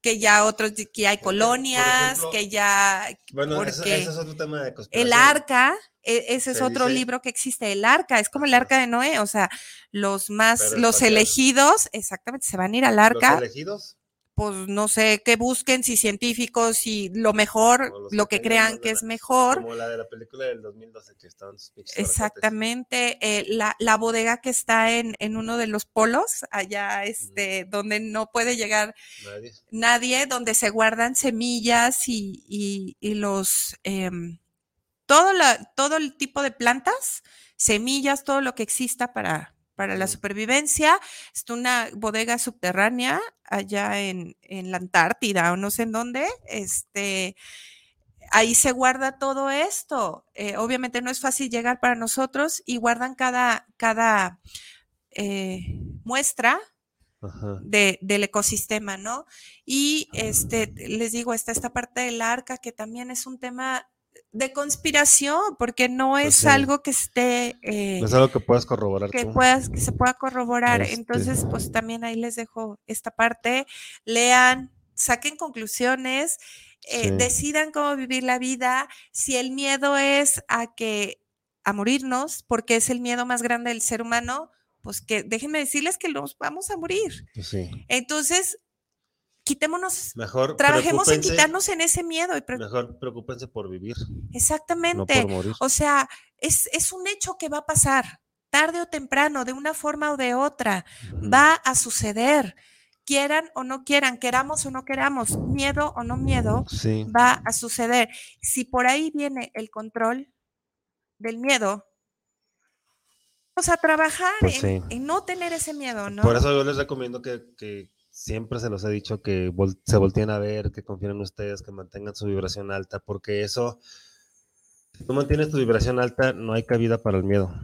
que ya otros, que hay colonias, ejemplo, que ya Bueno, eso es otro tema de el arca, e- ese es otro dice- libro que existe, el arca, es como el arca de Noé, o sea, los más, los espacial. elegidos, exactamente, se van a ir al Los arca, elegidos. Pues no sé, qué busquen, si científicos, si lo mejor, lo que crean que es mejor. Como la de la película del 2012 que estaban sus. Exactamente, eh, la, la bodega que está en, en uno de los polos, allá este, donde no puede llegar Nadie. nadie, donde se guardan semillas y, y- y los em, todo, la, todo el tipo de plantas, semillas, todo lo que exista para, para la supervivencia. Es una bodega subterránea allá en, en la Antártida o no sé en dónde. Este, ahí se guarda todo esto. Eh, obviamente no es fácil llegar para nosotros y guardan cada, cada eh, muestra de- del ecosistema, ¿no? Y este, les digo, está esta parte del arca que también es un tema de conspiración, porque no Pues es sí. algo que esté, eh, No es algo que puedas corroborar que tú. puedas, que se pueda corroborar. Este. Entonces, pues también ahí les dejo esta parte. Lean, saquen conclusiones, eh, Sí. decidan cómo vivir la vida. Si el miedo es a que a morirnos, porque es el miedo más grande del ser humano, pues que déjenme decirles que nos vamos a morir. Pues sí. Entonces, quitémonos, Mejor trabajemos en quitarnos en ese miedo. Y pre- Mejor preocúpense por vivir, no Exactamente. por morir. O sea, es, es un hecho que va a pasar, tarde o temprano, de una forma o de otra. Va a suceder. Quieran o no quieran, queramos o no queramos, miedo o no miedo, Sí. va a suceder. Si por ahí viene el control del miedo, pues a trabajar Pues en, sí. en no tener ese miedo, ¿no? Por eso yo les recomiendo que, que siempre se los he dicho que se volteen a ver, que confíen en ustedes, que mantengan su vibración alta, porque eso, si tú mantienes tu vibración alta, no hay cabida para el miedo.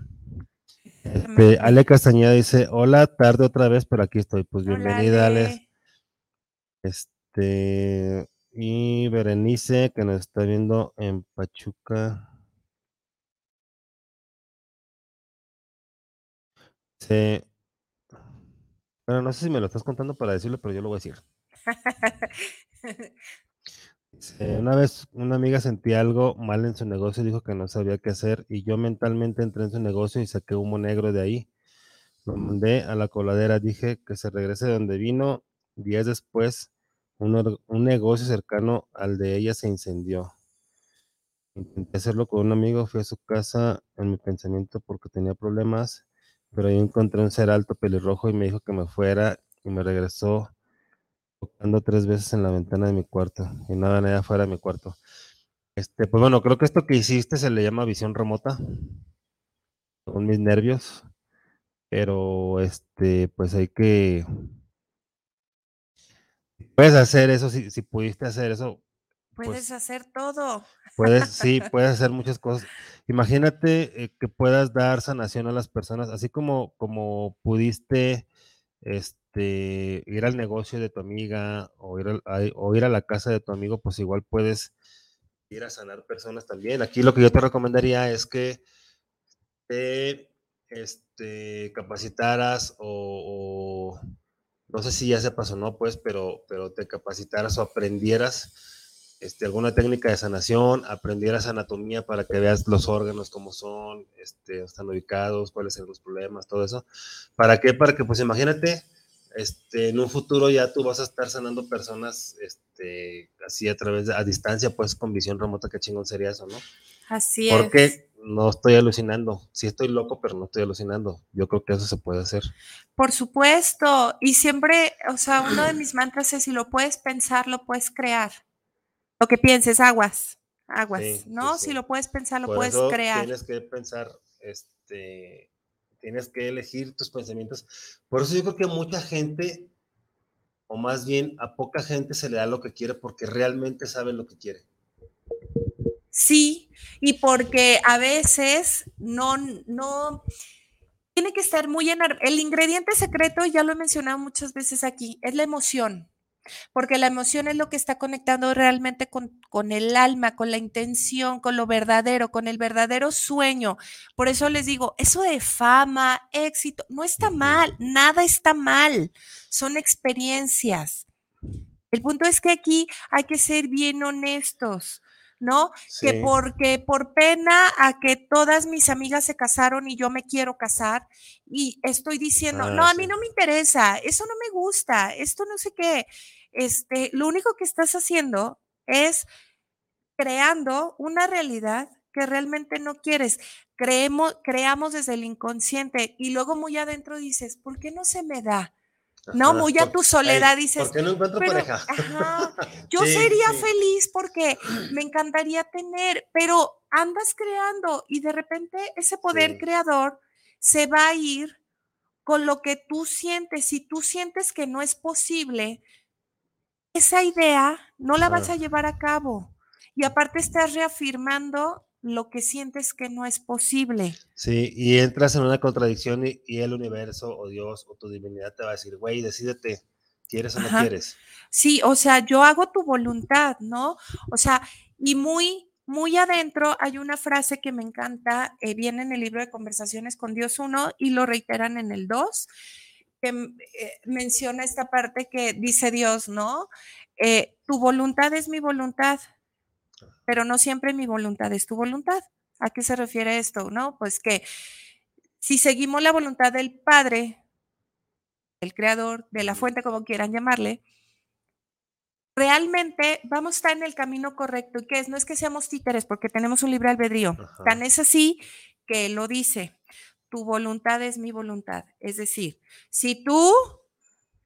Este, Ale Castañeda dice, hola, tarde otra vez, pero aquí estoy. Pues bienvenida, Ale. Este, y Berenice, que nos está viendo en Pachuca. Sí. Bueno, no sé si me lo estás contando para decirlo, pero yo lo voy a decir. una vez una amiga sentía algo mal en su negocio dijo que no sabía qué hacer y yo mentalmente entré en su negocio y saqué humo negro de ahí. Lo mandé a la coladera, dije que se regrese de donde vino. Días después, un, un negocio cercano al de ella se incendió. Intenté hacerlo con un amigo, fui a su casa en mi pensamiento porque tenía problemas pero ahí encontré un ser alto pelirrojo y me dijo que me fuera y me regresó tocando tres veces en la ventana de mi cuarto y nada, nada fuera de mi cuarto. Este, pues bueno, creo que esto que hiciste se le llama visión remota, con mis nervios, pero este, pues hay que, puedes hacer eso, si pudiste hacer eso. Puedes pues hacer todo. Puedes, sí, puedes hacer muchas cosas. Imagínate eh, que puedas dar sanación a las personas, así como, como pudiste este, ir al negocio de tu amiga o ir, a, o ir a la casa de tu amigo, pues igual puedes ir a sanar personas también. Aquí lo que yo te recomendaría es que te este, capacitaras o, o no sé si ya sepas o no, pues, pero, pero te capacitaras o aprendieras este, alguna técnica de sanación, aprendieras anatomía para que veas los órganos, cómo son, este, están ubicados, cuáles son los problemas, todo eso. ¿Para qué? Para que, pues imagínate, este, en un futuro ya tú vas a estar sanando personas este, así a través de, a distancia, pues con visión remota, qué chingón sería eso, ¿no? Así es. Porque no estoy alucinando, sí estoy loco, pero no estoy alucinando. Yo creo que eso se puede hacer. Por supuesto, y siempre, o sea, uno de mis mantras es si lo puedes pensar, lo puedes crear. Lo que pienses, aguas, aguas, ¿no? Si lo puedes pensar, lo puedes crear. Tienes que pensar, este, tienes que elegir tus pensamientos. Por eso yo creo que mucha gente, o más bien a poca gente se le da lo que quiere porque realmente sabe lo que quiere. Sí, y porque a veces no, no, tiene que estar muy en el ingrediente secreto, ya lo he mencionado muchas veces aquí, es la emoción porque la emoción es lo que está conectando realmente con, con, el alma, con la intención, con lo verdadero, con el verdadero sueño. Por eso les digo, eso de fama, éxito, no está mal, nada está mal, son experiencias. El punto es que aquí hay que ser bien honestos. ¿No? Que porque por pena a que todas mis amigas se casaron y yo me quiero casar y estoy diciendo, no, ah, a mí no me interesa, eso no me gusta, esto no sé qué. Este, lo único que estás haciendo es creando una realidad que realmente no quieres. Creemos, creamos desde el inconsciente y luego muy adentro dices, ¿por qué no se me da? No, muy a tu soledad dices. ¿Por qué no encuentro pareja? yo sería feliz porque me encantaría tener, pero andas creando y de repente ese poder creador se va a ir con lo que tú sientes. Si tú sientes que no es posible, esa idea no la vas a llevar a cabo. Y aparte estás reafirmando lo que sientes que no es posible. Sí, y entras en una contradicción y, el universo o Dios o tu divinidad te va a decir, güey, decídete, ¿quieres o no quieres? Sí, o sea, yo hago tu voluntad, ¿no? O sea, y muy, muy adentro hay una frase que me encanta, eh, viene en el libro de Conversaciones con Dios 1 y lo reiteran en el 2, que eh, menciona esta parte que dice Dios, ¿no? Eh, tu voluntad es mi voluntad pero no siempre mi voluntad es tu voluntad. ¿A qué se refiere esto? No, pues que si seguimos la voluntad del Padre, el Creador, de la fuente, como quieran llamarle, realmente vamos a estar en el camino correcto. ¿Y qué es? No es que seamos títeres porque tenemos un libre albedrío. Tan es así que lo dice. Tu voluntad es mi voluntad. Es decir, si tú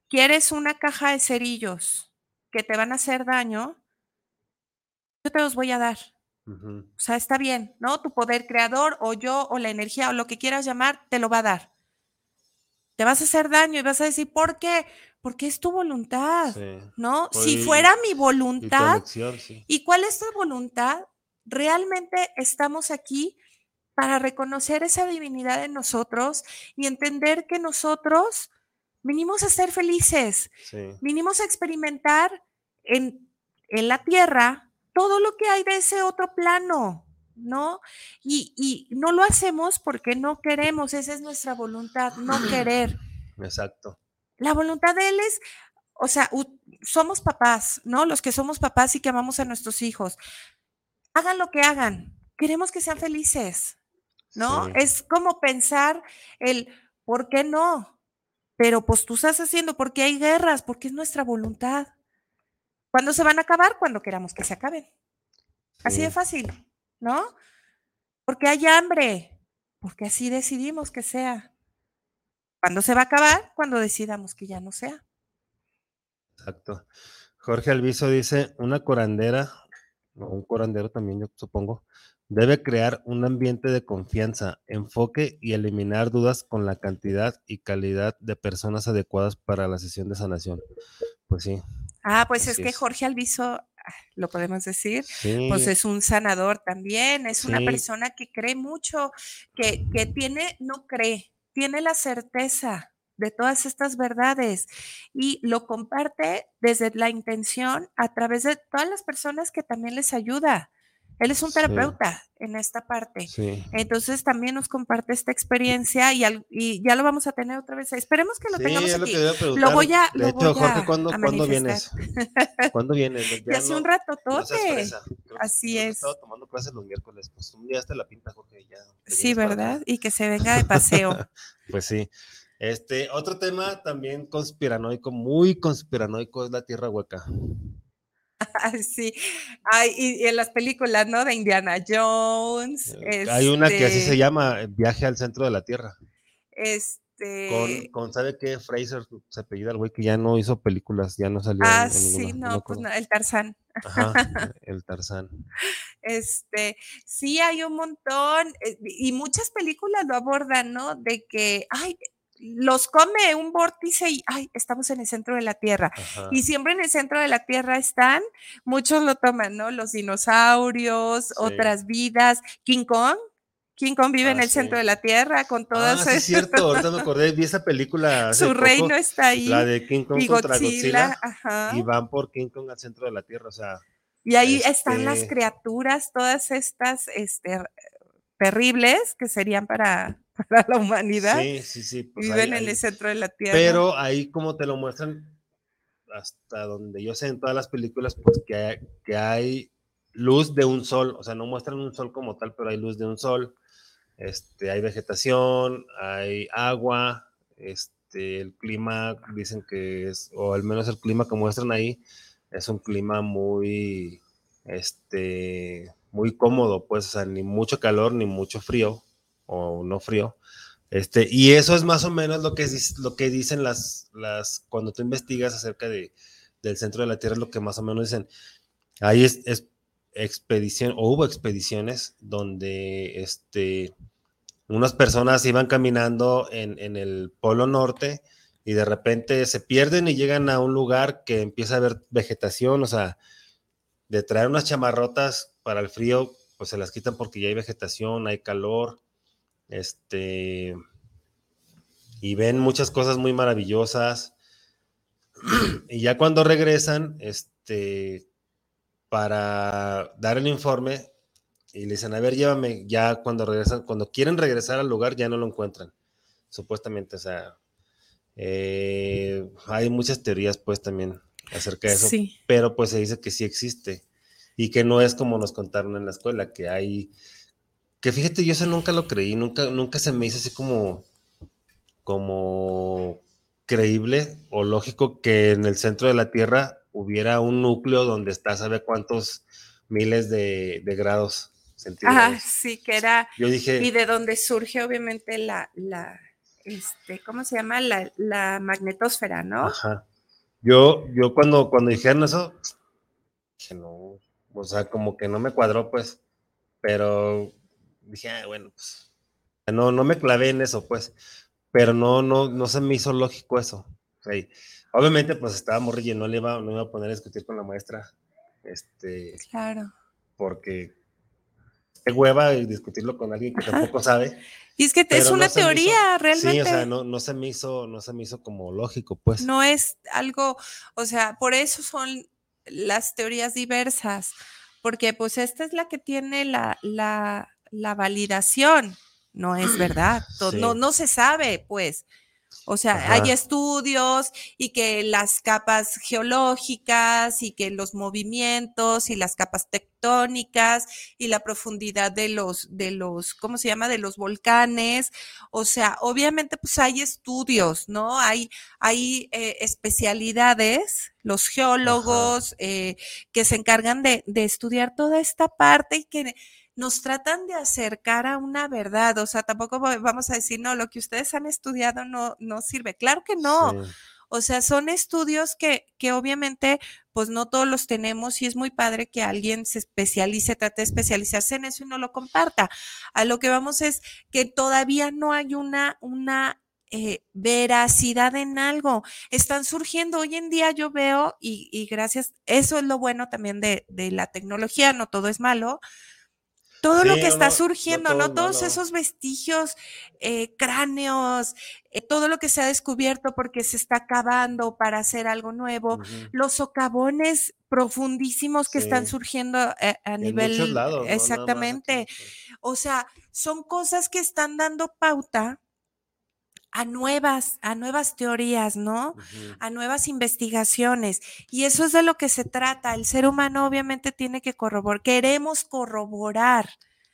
quieres una caja de cerillos que te van a hacer daño, yo te los voy a dar. O sea, está bien, ¿no? Tu poder creador o yo o la energía o lo que quieras llamar, te lo va a dar. Te vas a hacer daño y vas a decir, ¿por qué? porque es tu voluntad, Sí. ¿no? Pues, si y- fuera mi Y voluntad, elección, sí. ¿y cuál es tu voluntad? Realmente estamos aquí para reconocer esa divinidad en nosotros y entender que nosotros vinimos a ser felices, Sí. vinimos a experimentar en, en la tierra todo lo que hay de ese otro plano, ¿no? Y, y no lo hacemos porque no queremos, esa es nuestra voluntad, no querer. Exacto. La voluntad de Él es, o sea, somos papás, ¿no? Los que somos papás y que amamos a nuestros hijos. Hagan lo que hagan, queremos que sean felices, ¿no? Sí. Es como pensar el, ¿por qué no? Pero pues tú estás haciendo, porque hay guerras, porque es nuestra voluntad. ¿Cuándo se van a acabar? Cuando queramos que se acaben. Así de fácil, ¿no? Porque hay hambre, porque así decidimos que sea. ¿Cuándo se va a acabar? Cuando decidamos que ya no sea. Exacto. Jorge Alviso dice, una curandera, o un curandero también, yo supongo, debe crear un ambiente de confianza, enfoque y eliminar dudas con la cantidad y calidad de personas adecuadas para la sesión de sanación. Pues sí, Ah, pues es que es. Jorge Alviso, ah, lo podemos decir, sí, pues es un sanador también, es una persona que cree mucho, que, que tiene, no cree, tiene la certeza de todas estas verdades y lo comparte desde la intención a través de todas las personas que también les ayuda. Él es un Sí. terapeuta en esta parte. sí. Entonces también nos comparte esta experiencia y, al- y ya lo vamos a tener otra vez. Esperemos que lo Sí, tengamos lo aquí. a preguntar. voy a- De lo hecho, voy Jorge, ¿cuándo, a ¿cuándo vienes? ¿Cuándo vienes? Ya hace un rato tote. Así es. Estaba tomando clases los miércoles, pues un día hasta la pinta, Jorge, ya. Sí. ¿verdad? Y que se venga de paseo. Pues sí. Este, otro tema también conspiranoico, muy conspiranoico, es la Tierra Hueca. Sí. Ay, y, y en las películas, ¿no? De Indiana Jones. Eh, Hay una que así se este, llama, Viaje al Centro de la Tierra. Este. Con, con ¿sabe qué? Fraser se apellida el güey que ya no hizo películas, ya no salió. en- ah, en sí, ninguna, me no, pues no, el Tarzán. Ajá, el Tarzán. Este, sí hay un montón, eh, y muchas películas lo abordan, ¿no? De que, ay, los come un vórtice y, ay, estamos en el centro de la Tierra. Ajá. Y siempre en el centro de la Tierra están, muchos lo toman, ¿no? Los dinosaurios, Sí. otras vidas. King Kong, King Kong vive en Ah, el centro sí. de la Tierra con Ah, todas sí, es cierto, ahorita me acordé, vi esa película. hace su poco, reino está ahí. La de King Kong y contra Godzilla, Godzilla. ajá. Y van por King Kong al centro de la Tierra, o sea, Y ahí están las Este- criaturas, todas estas este, terribles que serían para, para la humanidad. sí, sí, sí. pues Viven ahí- en ahí- el centro de la Tierra. Pero ahí como te lo muestran, hasta donde yo sé en todas las películas, pues que hay, que hay luz de un sol, o sea, no muestran un sol como tal, pero hay luz de un sol, este, hay vegetación, hay agua, este, el clima, dicen que es, o al menos el clima que muestran ahí, es un clima muy, este, muy cómodo, pues, o sea, ni mucho calor, ni mucho frío, o no frío, este, y eso es más o menos lo que, lo que dicen las, las, cuando tú investigas acerca de, del centro de la Tierra, es lo que más o menos dicen. Ahí es expedición, o hubo expediciones donde este, unas personas iban caminando en, en el Polo Norte y de repente se pierden y llegan a un lugar que empieza a haber vegetación, o sea, de traer unas chamarrotas para el frío, pues se las quitan porque ya hay vegetación, hay calor, este, y ven muchas cosas muy maravillosas. Y ya cuando regresan, este, para dar el informe, y le dicen, a ver, llévame, ya cuando regresan, cuando quieren regresar al lugar, ya no lo encuentran, supuestamente, o sea, eh, hay muchas teorías, pues, también acerca de eso, Sí. pero pues se dice que sí existe y que no es como nos contaron en la escuela, que hay, que fíjate, yo eso nunca lo creí, nunca, nunca se me hizo así como, como creíble o lógico que en el centro de la Tierra hubiera un núcleo donde está, sabe cuántos miles de, de grados centígrados. Ajá, sí, que era, Yo dije, y de donde surge obviamente la, la, este, ¿cómo se llama? La, la magnetosfera, ¿no? Ajá. Yo, yo cuando, cuando dijeron eso, dije, no, o sea, como que no me cuadró, pues, pero dije, ah, bueno, pues, no, no me clavé en eso, pues, pero no, no, no se me hizo lógico eso. Obviamente, pues estaba morrillo, no le iba, no iba a poner a discutir con la maestra. Este, Claro. porque qué hueva discutirlo con alguien que tampoco sabe. Y es que te- es una no hizo- teoría, realmente. Sí, o sea, no, no se me hizo, no se me hizo como lógico, pues. no es algo, o sea, por eso son las teorías diversas, porque pues esta es la que tiene la, la, la validación, no es verdad, no, no se sabe, pues. O sea, Ajá. hay estudios y que las capas geológicas y que los movimientos y las capas tectónicas y la profundidad de los, de los, ¿cómo se llama? De los volcanes. O sea, obviamente pues hay estudios, ¿no? Hay, hay eh, especialidades, los geólogos eh, que se encargan de, de estudiar toda esta parte y que nos tratan de acercar a una verdad. O sea, tampoco va- vamos a decir, no, lo que ustedes han estudiado no, no sirve. Claro que no. Sí. O sea, son estudios que, que obviamente, pues no todos los tenemos y es muy padre que alguien se especialice, trate de especializarse en eso y no lo comparta. A lo que vamos es que todavía no hay una, una eh, veracidad en algo. Están surgiendo hoy en día, yo veo, y, y gracias, eso es lo bueno también de, de la tecnología, no todo es malo. Todo lo que no, está no surgiendo, todo ¿no? Todos esos vestigios, eh, cráneos, eh, todo lo que se ha descubierto porque se está acabando para hacer algo nuevo, los socavones profundísimos que están surgiendo eh, a En nivel exactamente. O sea, son cosas que están dando pauta a nuevas, a nuevas teorías, ¿no? A nuevas investigaciones. Y eso es de lo que se trata. El ser humano obviamente tiene que corroborar, queremos corroborar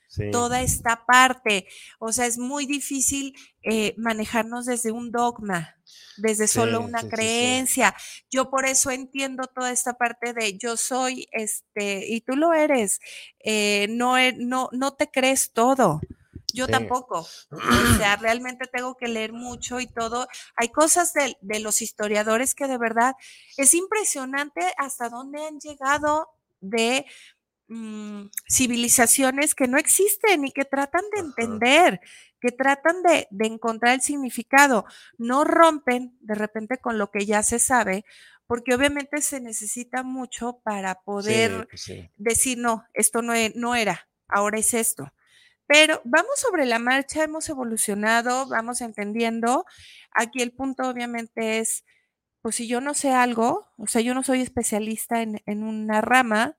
Sí. toda esta parte. O sea, es muy difícil eh, manejarnos desde un dogma, desde solo una sí, creencia. Yo por eso entiendo toda esta parte de yo soy, este, y tú lo eres. eh, no, no, no te crees todo. Yo Sí. tampoco. O sea, realmente tengo que leer mucho y todo. Hay cosas de, de los historiadores que de verdad es impresionante hasta dónde han llegado de mm, civilizaciones que no existen y que tratan de Ajá. entender, que tratan de, de encontrar el significado. No rompen de repente con lo que ya se sabe, porque obviamente se necesita mucho para poder Sí, pues sí. decir, no, esto no, e- no era, ahora es esto. Pero vamos sobre la marcha, hemos evolucionado, vamos entendiendo. Aquí el punto obviamente es, pues si yo no sé algo, o sea, yo no soy especialista en, en una rama,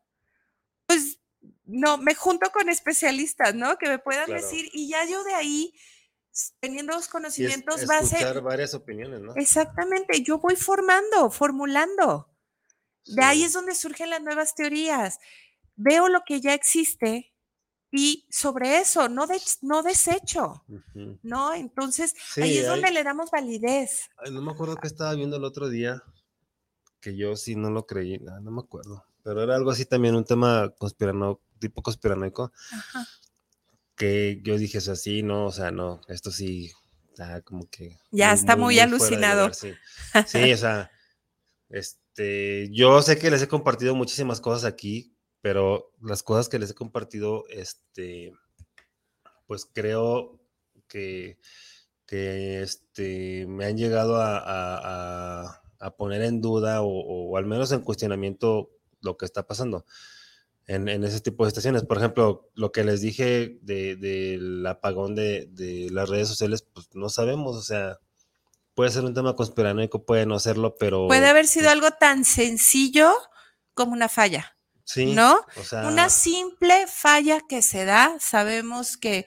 pues no, me junto con especialistas, ¿no? Que me puedan Claro. decir, y ya yo de ahí, teniendo los es- conocimientos, va a escuchar varias opiniones, ¿no? exactamente, yo voy formando, formulando. De ahí es donde surgen las nuevas teorías. Veo lo que ya existe y sobre eso no, no desecho. ¿no? Entonces, Sí, ahí es donde hay- le damos validez. Ay, no me acuerdo que estaba viendo el otro día, que yo sí no lo creí, no, no me acuerdo, pero era algo así también, un tema conspirano, tipo conspiranoico, Ajá. que yo dije, o sea, sí, no, o sea, no, esto sí, está como que... Ya está muy alucinado. lugar, sí. Sí, o sea, este, yo sé que les he compartido muchísimas cosas aquí, pero las cosas que les he compartido, este, pues creo que, que este, me han llegado a, a- poner en duda o, o al menos en cuestionamiento lo que está pasando en, en ese tipo de estaciones. Por ejemplo, lo que les dije de- del apagón de, de las redes sociales, pues no sabemos, o sea, puede ser un tema conspiranoico, puede no serlo, pero... Puede haber sido pues, algo tan sencillo como una falla, sí, ¿no? O sea, Una simple falla que se da. Sabemos que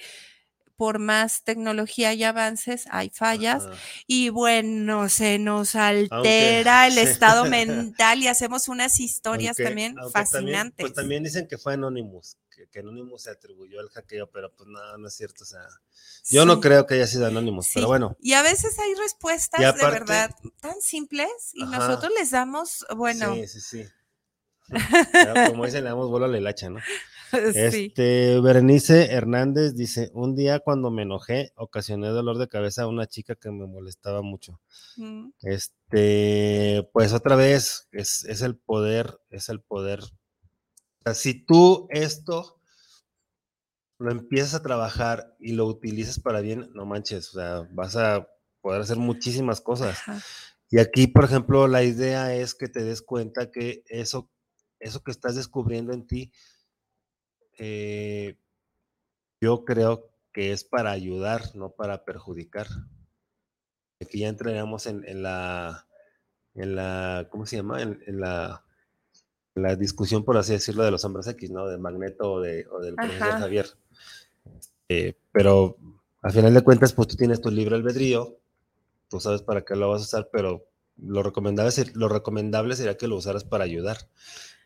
por más tecnología y avances hay fallas. ajá. Y bueno, se nos altera el sí. estado mental y hacemos unas historias Aunque- también aunque fascinantes. pues también dicen que fue Anonymous, que, que Anonymous se atribuyó el hackeo, pero pues no, no es cierto. O sea, yo no creo que haya sido Anonymous, sí. pero bueno. Y a veces hay respuestas de verdad tan simples y Ajá. nosotros les damos, bueno, Sí, sí, sí. Como dicen, le damos bola a la hilacha, ¿no? sí. Este, Berenice Hernández dice, un día cuando me enojé, ocasioné dolor de cabeza a una chica que me molestaba mucho. Mm, Este, pues otra vez, es, es el poder, es el poder. O sea, si tú esto lo empiezas a trabajar y lo utilizas para bien, no manches, o sea, vas a poder hacer muchísimas cosas. ajá. Y aquí, por ejemplo, la idea es que te des cuenta que eso, eso que estás descubriendo en ti, eh, yo creo que es para ayudar, no para perjudicar. Aquí ya entraríamos en, en la, en la, ¿cómo se llama? En, en la, la discusión, por así decirlo, de los hombres X, ¿no? De Magneto o, de, o del profesor. Javier. Eh, pero al final de cuentas, pues tú tienes tu libre albedrío, tú sabes para qué lo vas a usar, pero lo recomendable, lo recomendable sería que lo usaras para ayudar.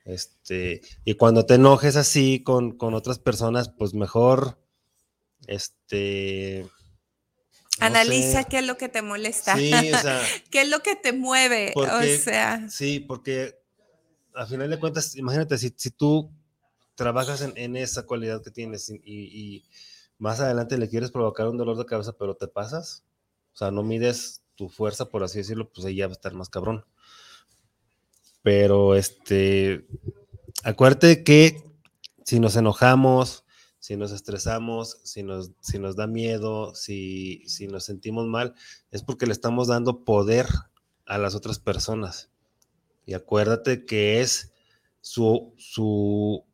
Este, y cuando te enojes así con, con otras personas, pues mejor, este... no Analiza sé. qué es lo que te molesta, Sí, o sea, qué es lo que te mueve, Porque- o sea, sí, porque al final de cuentas, imagínate, si, si tú trabajas en, en esa cualidad que tienes y, y- y más adelante le quieres provocar un dolor de cabeza, pero te pasas, o sea, no mides tu fuerza, por así decirlo, pues ahí ya va a estar más cabrón. Pero este, acuérdate que si nos enojamos, si nos estresamos, si nos, si nos da miedo, si, si nos sentimos mal, es porque le estamos dando poder a las otras personas. Y acuérdate que es su, su,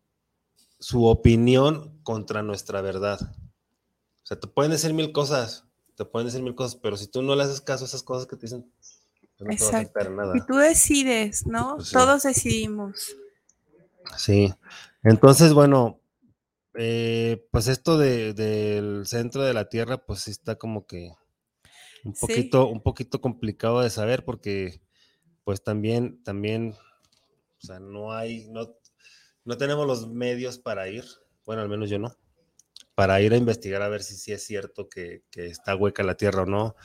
su opinión contra nuestra verdad. O sea, te pueden decir mil cosas, te pueden decir mil cosas, pero si tú no le haces caso a esas cosas que te dicen, no Exacto. nada. y tú decides, ¿no? Pues sí. Todos decidimos. Sí. Entonces, bueno, eh, pues esto de- del centro de la Tierra, pues sí está como que un Sí. poquito, un poquito complicado de saber porque, pues también, también, o sea, no hay, no, no tenemos los medios para ir, bueno, al menos yo no, para ir a investigar a ver si sí es cierto que, que está hueca la Tierra o no.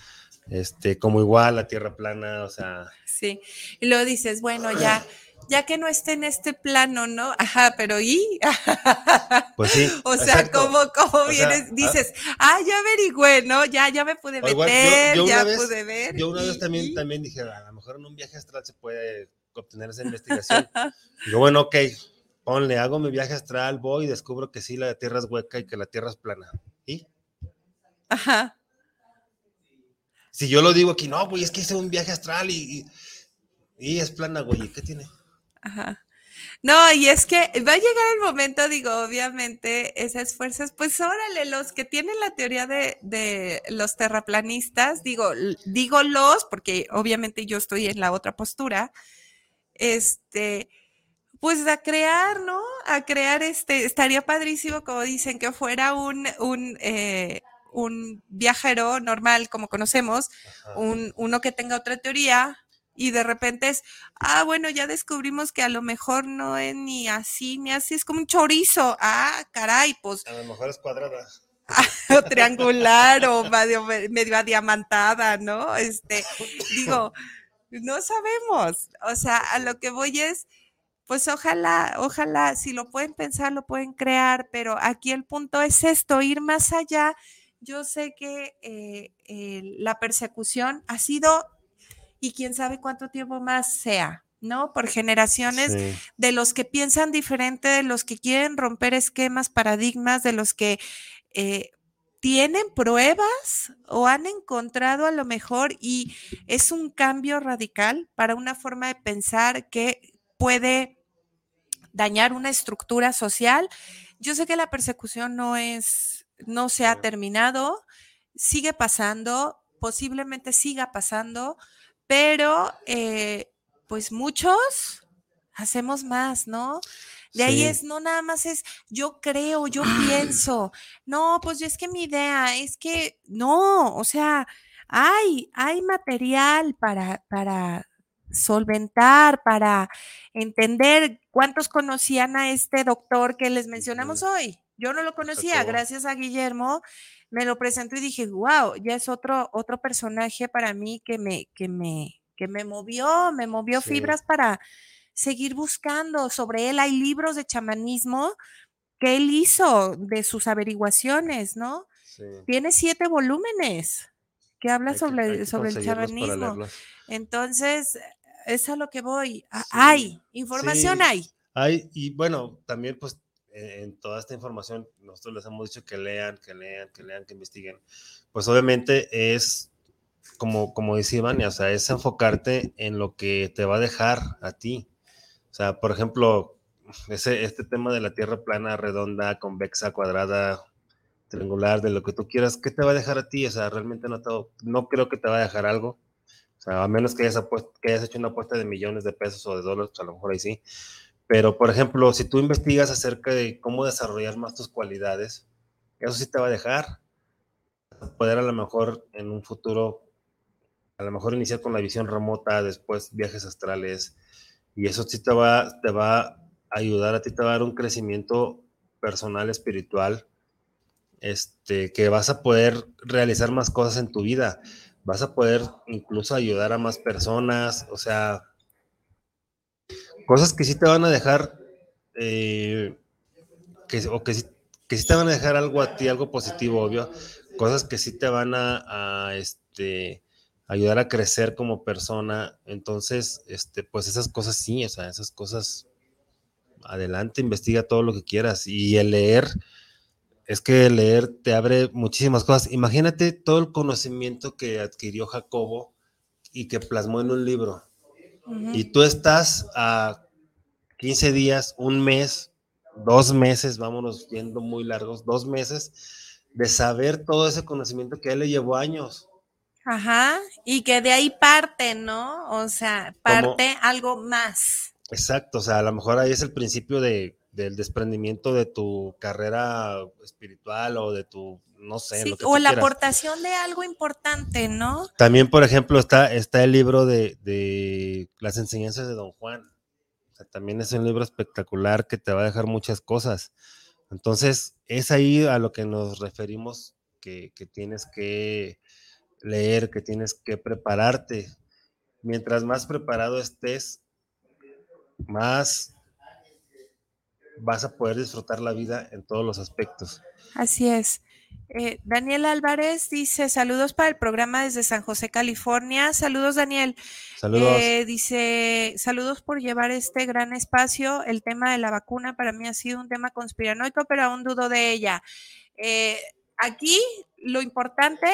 Este, como igual la Tierra plana, o sea, Sí. Y luego dices, bueno, ya, ya que no esté en este plano, ¿no? Ajá, pero ¿y? pues sí. O sea, exacto. ¿cómo, cómo O sea, vienes? ah- Dices, ah, ya averigüé, ¿no? Ya, ya me pude O igual, yo- meter, yo ya vez- pude ver. Yo una vez también, y- también dije, a lo mejor en un viaje astral se puede obtener esa investigación. Digo, bueno, ok, ponle, hago mi viaje astral, voy y descubro que sí, la Tierra es hueca y que la Tierra es plana. ¿Y? Ajá. Si yo lo digo aquí, no, güey, es que hice un viaje astral y, y, es plana, güey, ¿y qué tiene? Ajá. No, y es que va a llegar el momento, digo, obviamente, esas fuerzas, pues órale, los que tienen la teoría de, de los terraplanistas, digo, digo los, porque obviamente yo estoy en la otra postura, este, pues a crear, ¿no? A crear este, estaría padrísimo, como dicen, que fuera un, un, eh, un viajero normal, como conocemos, un, uno que tenga otra teoría y de repente es, ah, bueno, ya descubrimos que a lo mejor no es ni así, ni así, es como un chorizo. Ah, caray, pues A lo mejor es cuadrada. o triangular o medio, medio adiamantada, ¿no? Este, digo, no sabemos. O sea, a lo que voy es, pues ojalá, ojalá, si lo pueden pensar, lo pueden crear, pero aquí el punto es esto, ir más allá. Yo sé que eh, eh, la persecución ha sido, y quién sabe cuánto tiempo más sea, ¿no? Por generaciones Sí. de los que piensan diferente, de los que quieren romper esquemas, paradigmas, de los que eh, tienen pruebas o han encontrado a lo mejor y es un cambio radical para una forma de pensar que puede dañar una estructura social. Yo sé que la persecución no es, no se ha terminado, sigue pasando, posiblemente siga pasando, pero eh, pues muchos hacemos más, ¿no? De ahí es, no nada más es, yo creo, yo pienso, no, pues es que mi idea es que, no, o sea, hay, hay material para, para solventar, para entender cuántos conocían a este doctor que les mencionamos hoy. Yo no lo conocía, Exacto. gracias a Guillermo me lo presentó y dije, wow, ya es otro, otro personaje para mí que me, que me, que me movió, me movió Sí. fibras para seguir buscando sobre él. Hay libros de chamanismo que él hizo de sus averiguaciones, ¿no? sí. Tiene siete volúmenes que habla Hay sobre, que sobre el chamanismo. Entonces, es a lo que voy. Sí, Hay, información hay. Hay, y bueno, también pues en toda esta información nosotros les hemos dicho que lean, que lean, que lean, que investiguen. Pues obviamente es como, como dice Ivania, o sea, es enfocarte en lo que te va a dejar a ti. O sea, por ejemplo, ese, este tema de la tierra plana, redonda, convexa, cuadrada, triangular, de lo que tú quieras, ¿qué te va a dejar a ti? O sea, realmente no, no creo que te va a dejar algo. O sea, a menos que hayas, que hayas hecho una apuesta de millones de pesos o de dólares, a lo mejor ahí sí. Pero, por ejemplo, si tú investigas acerca de cómo desarrollar más tus cualidades, eso sí te va a dejar. Poder a lo mejor en un futuro, a lo mejor iniciar con la visión remota, después viajes astrales, y eso sí te va, te va a ayudar, a ti te va a dar un crecimiento personal, espiritual, este, que vas a poder realizar más cosas en tu vida, vas a poder incluso ayudar a más personas, o sea, cosas que sí te van a dejar, eh, que, o que que sí te van a dejar algo a ti, algo positivo, obvio, cosas que sí te van a, a este, ayudar a crecer como persona. Entonces, este, pues esas cosas sí, o sea, esas cosas, adelante, investiga todo lo que quieras. Y el leer, es que leer te abre muchísimas cosas. Imagínate todo el conocimiento que adquirió Jacobo y que plasmó en un libro. Y tú estás a 15 días, un mes, dos meses, vámonos yendo muy largos, dos meses, de saber todo ese conocimiento que a él le llevó años. Ajá, y que de ahí parte, ¿no? O sea, parte algo más. Exacto, o sea, a lo mejor ahí es el principio de, del desprendimiento de tu carrera espiritual o de tu, no sé. lo que o la aportación de algo importante, ¿no? También, por ejemplo, está, está el libro de, de las enseñanzas de Don Juan. O sea, también es un libro espectacular que te va a dejar muchas cosas. Entonces, es ahí a lo que nos referimos que, que tienes que leer, que tienes que prepararte. Mientras más preparado estés, más vas a poder disfrutar la vida en todos los aspectos. Así es. Eh, Daniel Álvarez dice, saludos para el programa desde San José, California. Saludos, Daniel. Saludos. Eh, dice, saludos por llevar este gran espacio. El tema de la vacuna para mí ha sido un tema conspiranoico, pero aún dudo de ella. Eh, aquí lo importante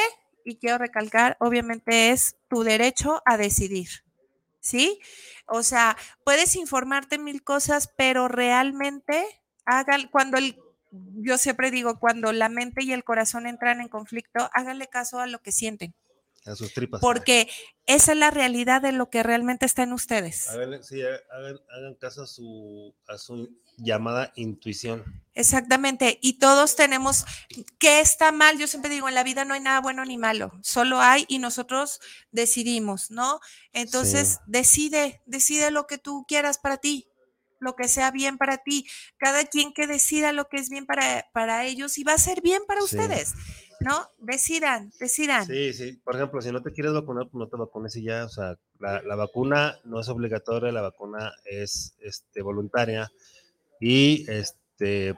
y quiero recalcar, obviamente es tu derecho a decidir, ¿sí? O sea, puedes informarte mil cosas, pero realmente hagan, cuando el, yo siempre digo, cuando la mente y el corazón entran en conflicto, háganle caso a lo que sienten. A sus tripas. Porque esa es la realidad de lo que realmente está en ustedes. sí, hagan, hagan caso a su, a su llamada intuición. Exactamente, y todos tenemos, ¿qué está mal? Yo siempre digo, en la vida no hay nada bueno ni malo, solo hay y nosotros decidimos, ¿no? Entonces, decide, decide lo que tú quieras para ti, lo que sea bien para ti, cada quien que decida lo que es bien para, para ellos y va a ser bien para ustedes. ¿no? Decidan, decidan. Sí, sí. Por ejemplo, si no te quieres vacunar, pues no te vacunes y ya. O sea, la, la vacuna no es obligatoria, la vacuna es este, voluntaria. Y este,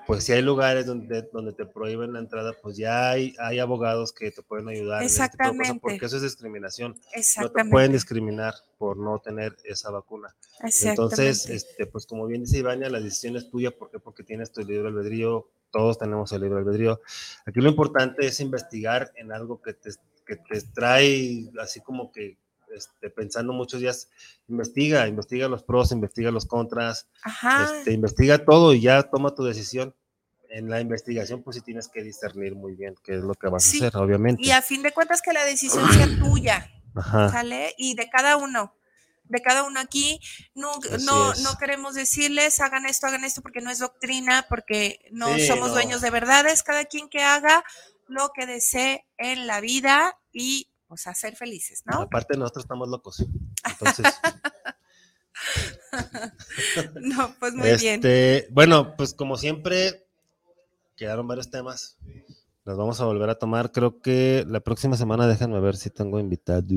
pues si hay lugares donde, donde te prohíben la entrada, pues ya hay, hay abogados que te pueden ayudar. Este Exactamente. porque eso es discriminación. Exactamente. No te pueden discriminar por no tener esa vacuna. Entonces, este, pues como bien dice Ivania, la decisión es tuya. ¿Por qué? Porque tienes tu libre albedrío. Todos tenemos el libre albedrío. Aquí lo importante es investigar en algo que te, que te trae así como que este, pensando muchos días, investiga, investiga los pros, investiga los contras, este, investiga todo y ya toma tu decisión. En la investigación, pues sí tienes que discernir muy bien qué es lo que vas a hacer, obviamente. Y a fin de cuentas que la decisión sea tuya, ¿sale? Y de cada uno de cada uno aquí. No, no, no queremos decirles hagan esto, hagan esto, porque no es doctrina, porque no somos dueños de verdades. Cada quien que haga lo que desee en la vida y o sea, ser felices, ¿no? Aparte nosotros estamos locos. Entonces. no, pues muy bien. Este, bueno, pues como siempre, quedaron varios temas. Los vamos a volver a tomar. Creo que la próxima semana, déjenme ver si tengo invitado.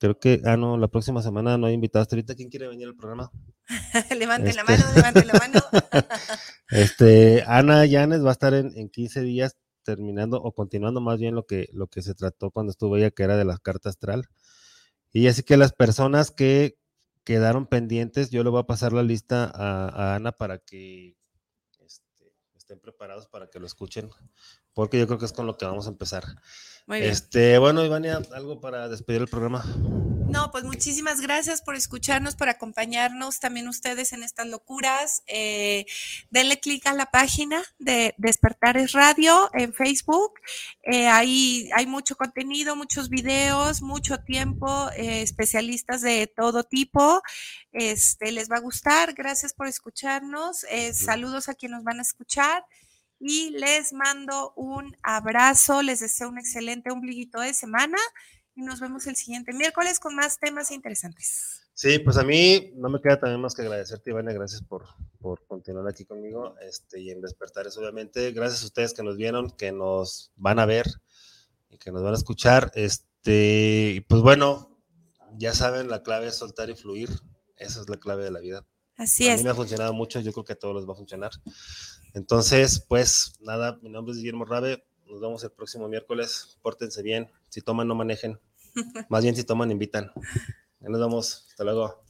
Creo que, ah, no, la próxima semana no hay invitados. ahorita quién quiere venir al programa? levante la este mano, levante la mano. este, Ana Llanes va a estar en, en 15 días terminando o continuando más bien lo que, lo que se trató cuando estuvo ella, que era de la carta astral. Y así que las personas que quedaron pendientes, yo le voy a pasar la lista a, Ana para que este, estén preparados para que lo escuchen, porque yo creo que es con lo que vamos a empezar. Muy bien. Este, bueno, Ivania, algo para despedir el programa. No, pues muchísimas gracias por escucharnos, por acompañarnos también ustedes en estas locuras. Eh, denle clic a la página de Despertares Radio en Facebook. Eh, ahí hay mucho contenido, muchos videos, mucho tiempo, eh, especialistas de todo tipo. Este, les va a gustar. Gracias por escucharnos. Eh, saludos a quienes nos van a escuchar y les mando un abrazo, les deseo un excelente ombliguito de semana y nos vemos el siguiente miércoles con más temas interesantes. Sí, pues a mí no me queda también más que agradecerte, Ivana, gracias por, por continuar aquí conmigo este, y en Despertares, obviamente. Gracias a ustedes que nos vieron, que nos van a ver y que nos van a escuchar. Este, pues bueno, ya saben, la clave es soltar y fluir. Esa es la clave de la vida. Así a es. mí me ha funcionado mucho, yo creo que a todos les va a funcionar. Entonces, pues nada, mi nombre es Guillermo Rabe, nos vemos el próximo miércoles, pórtense bien, si toman no manejen, más bien si toman invitan. Ya nos vemos, hasta luego.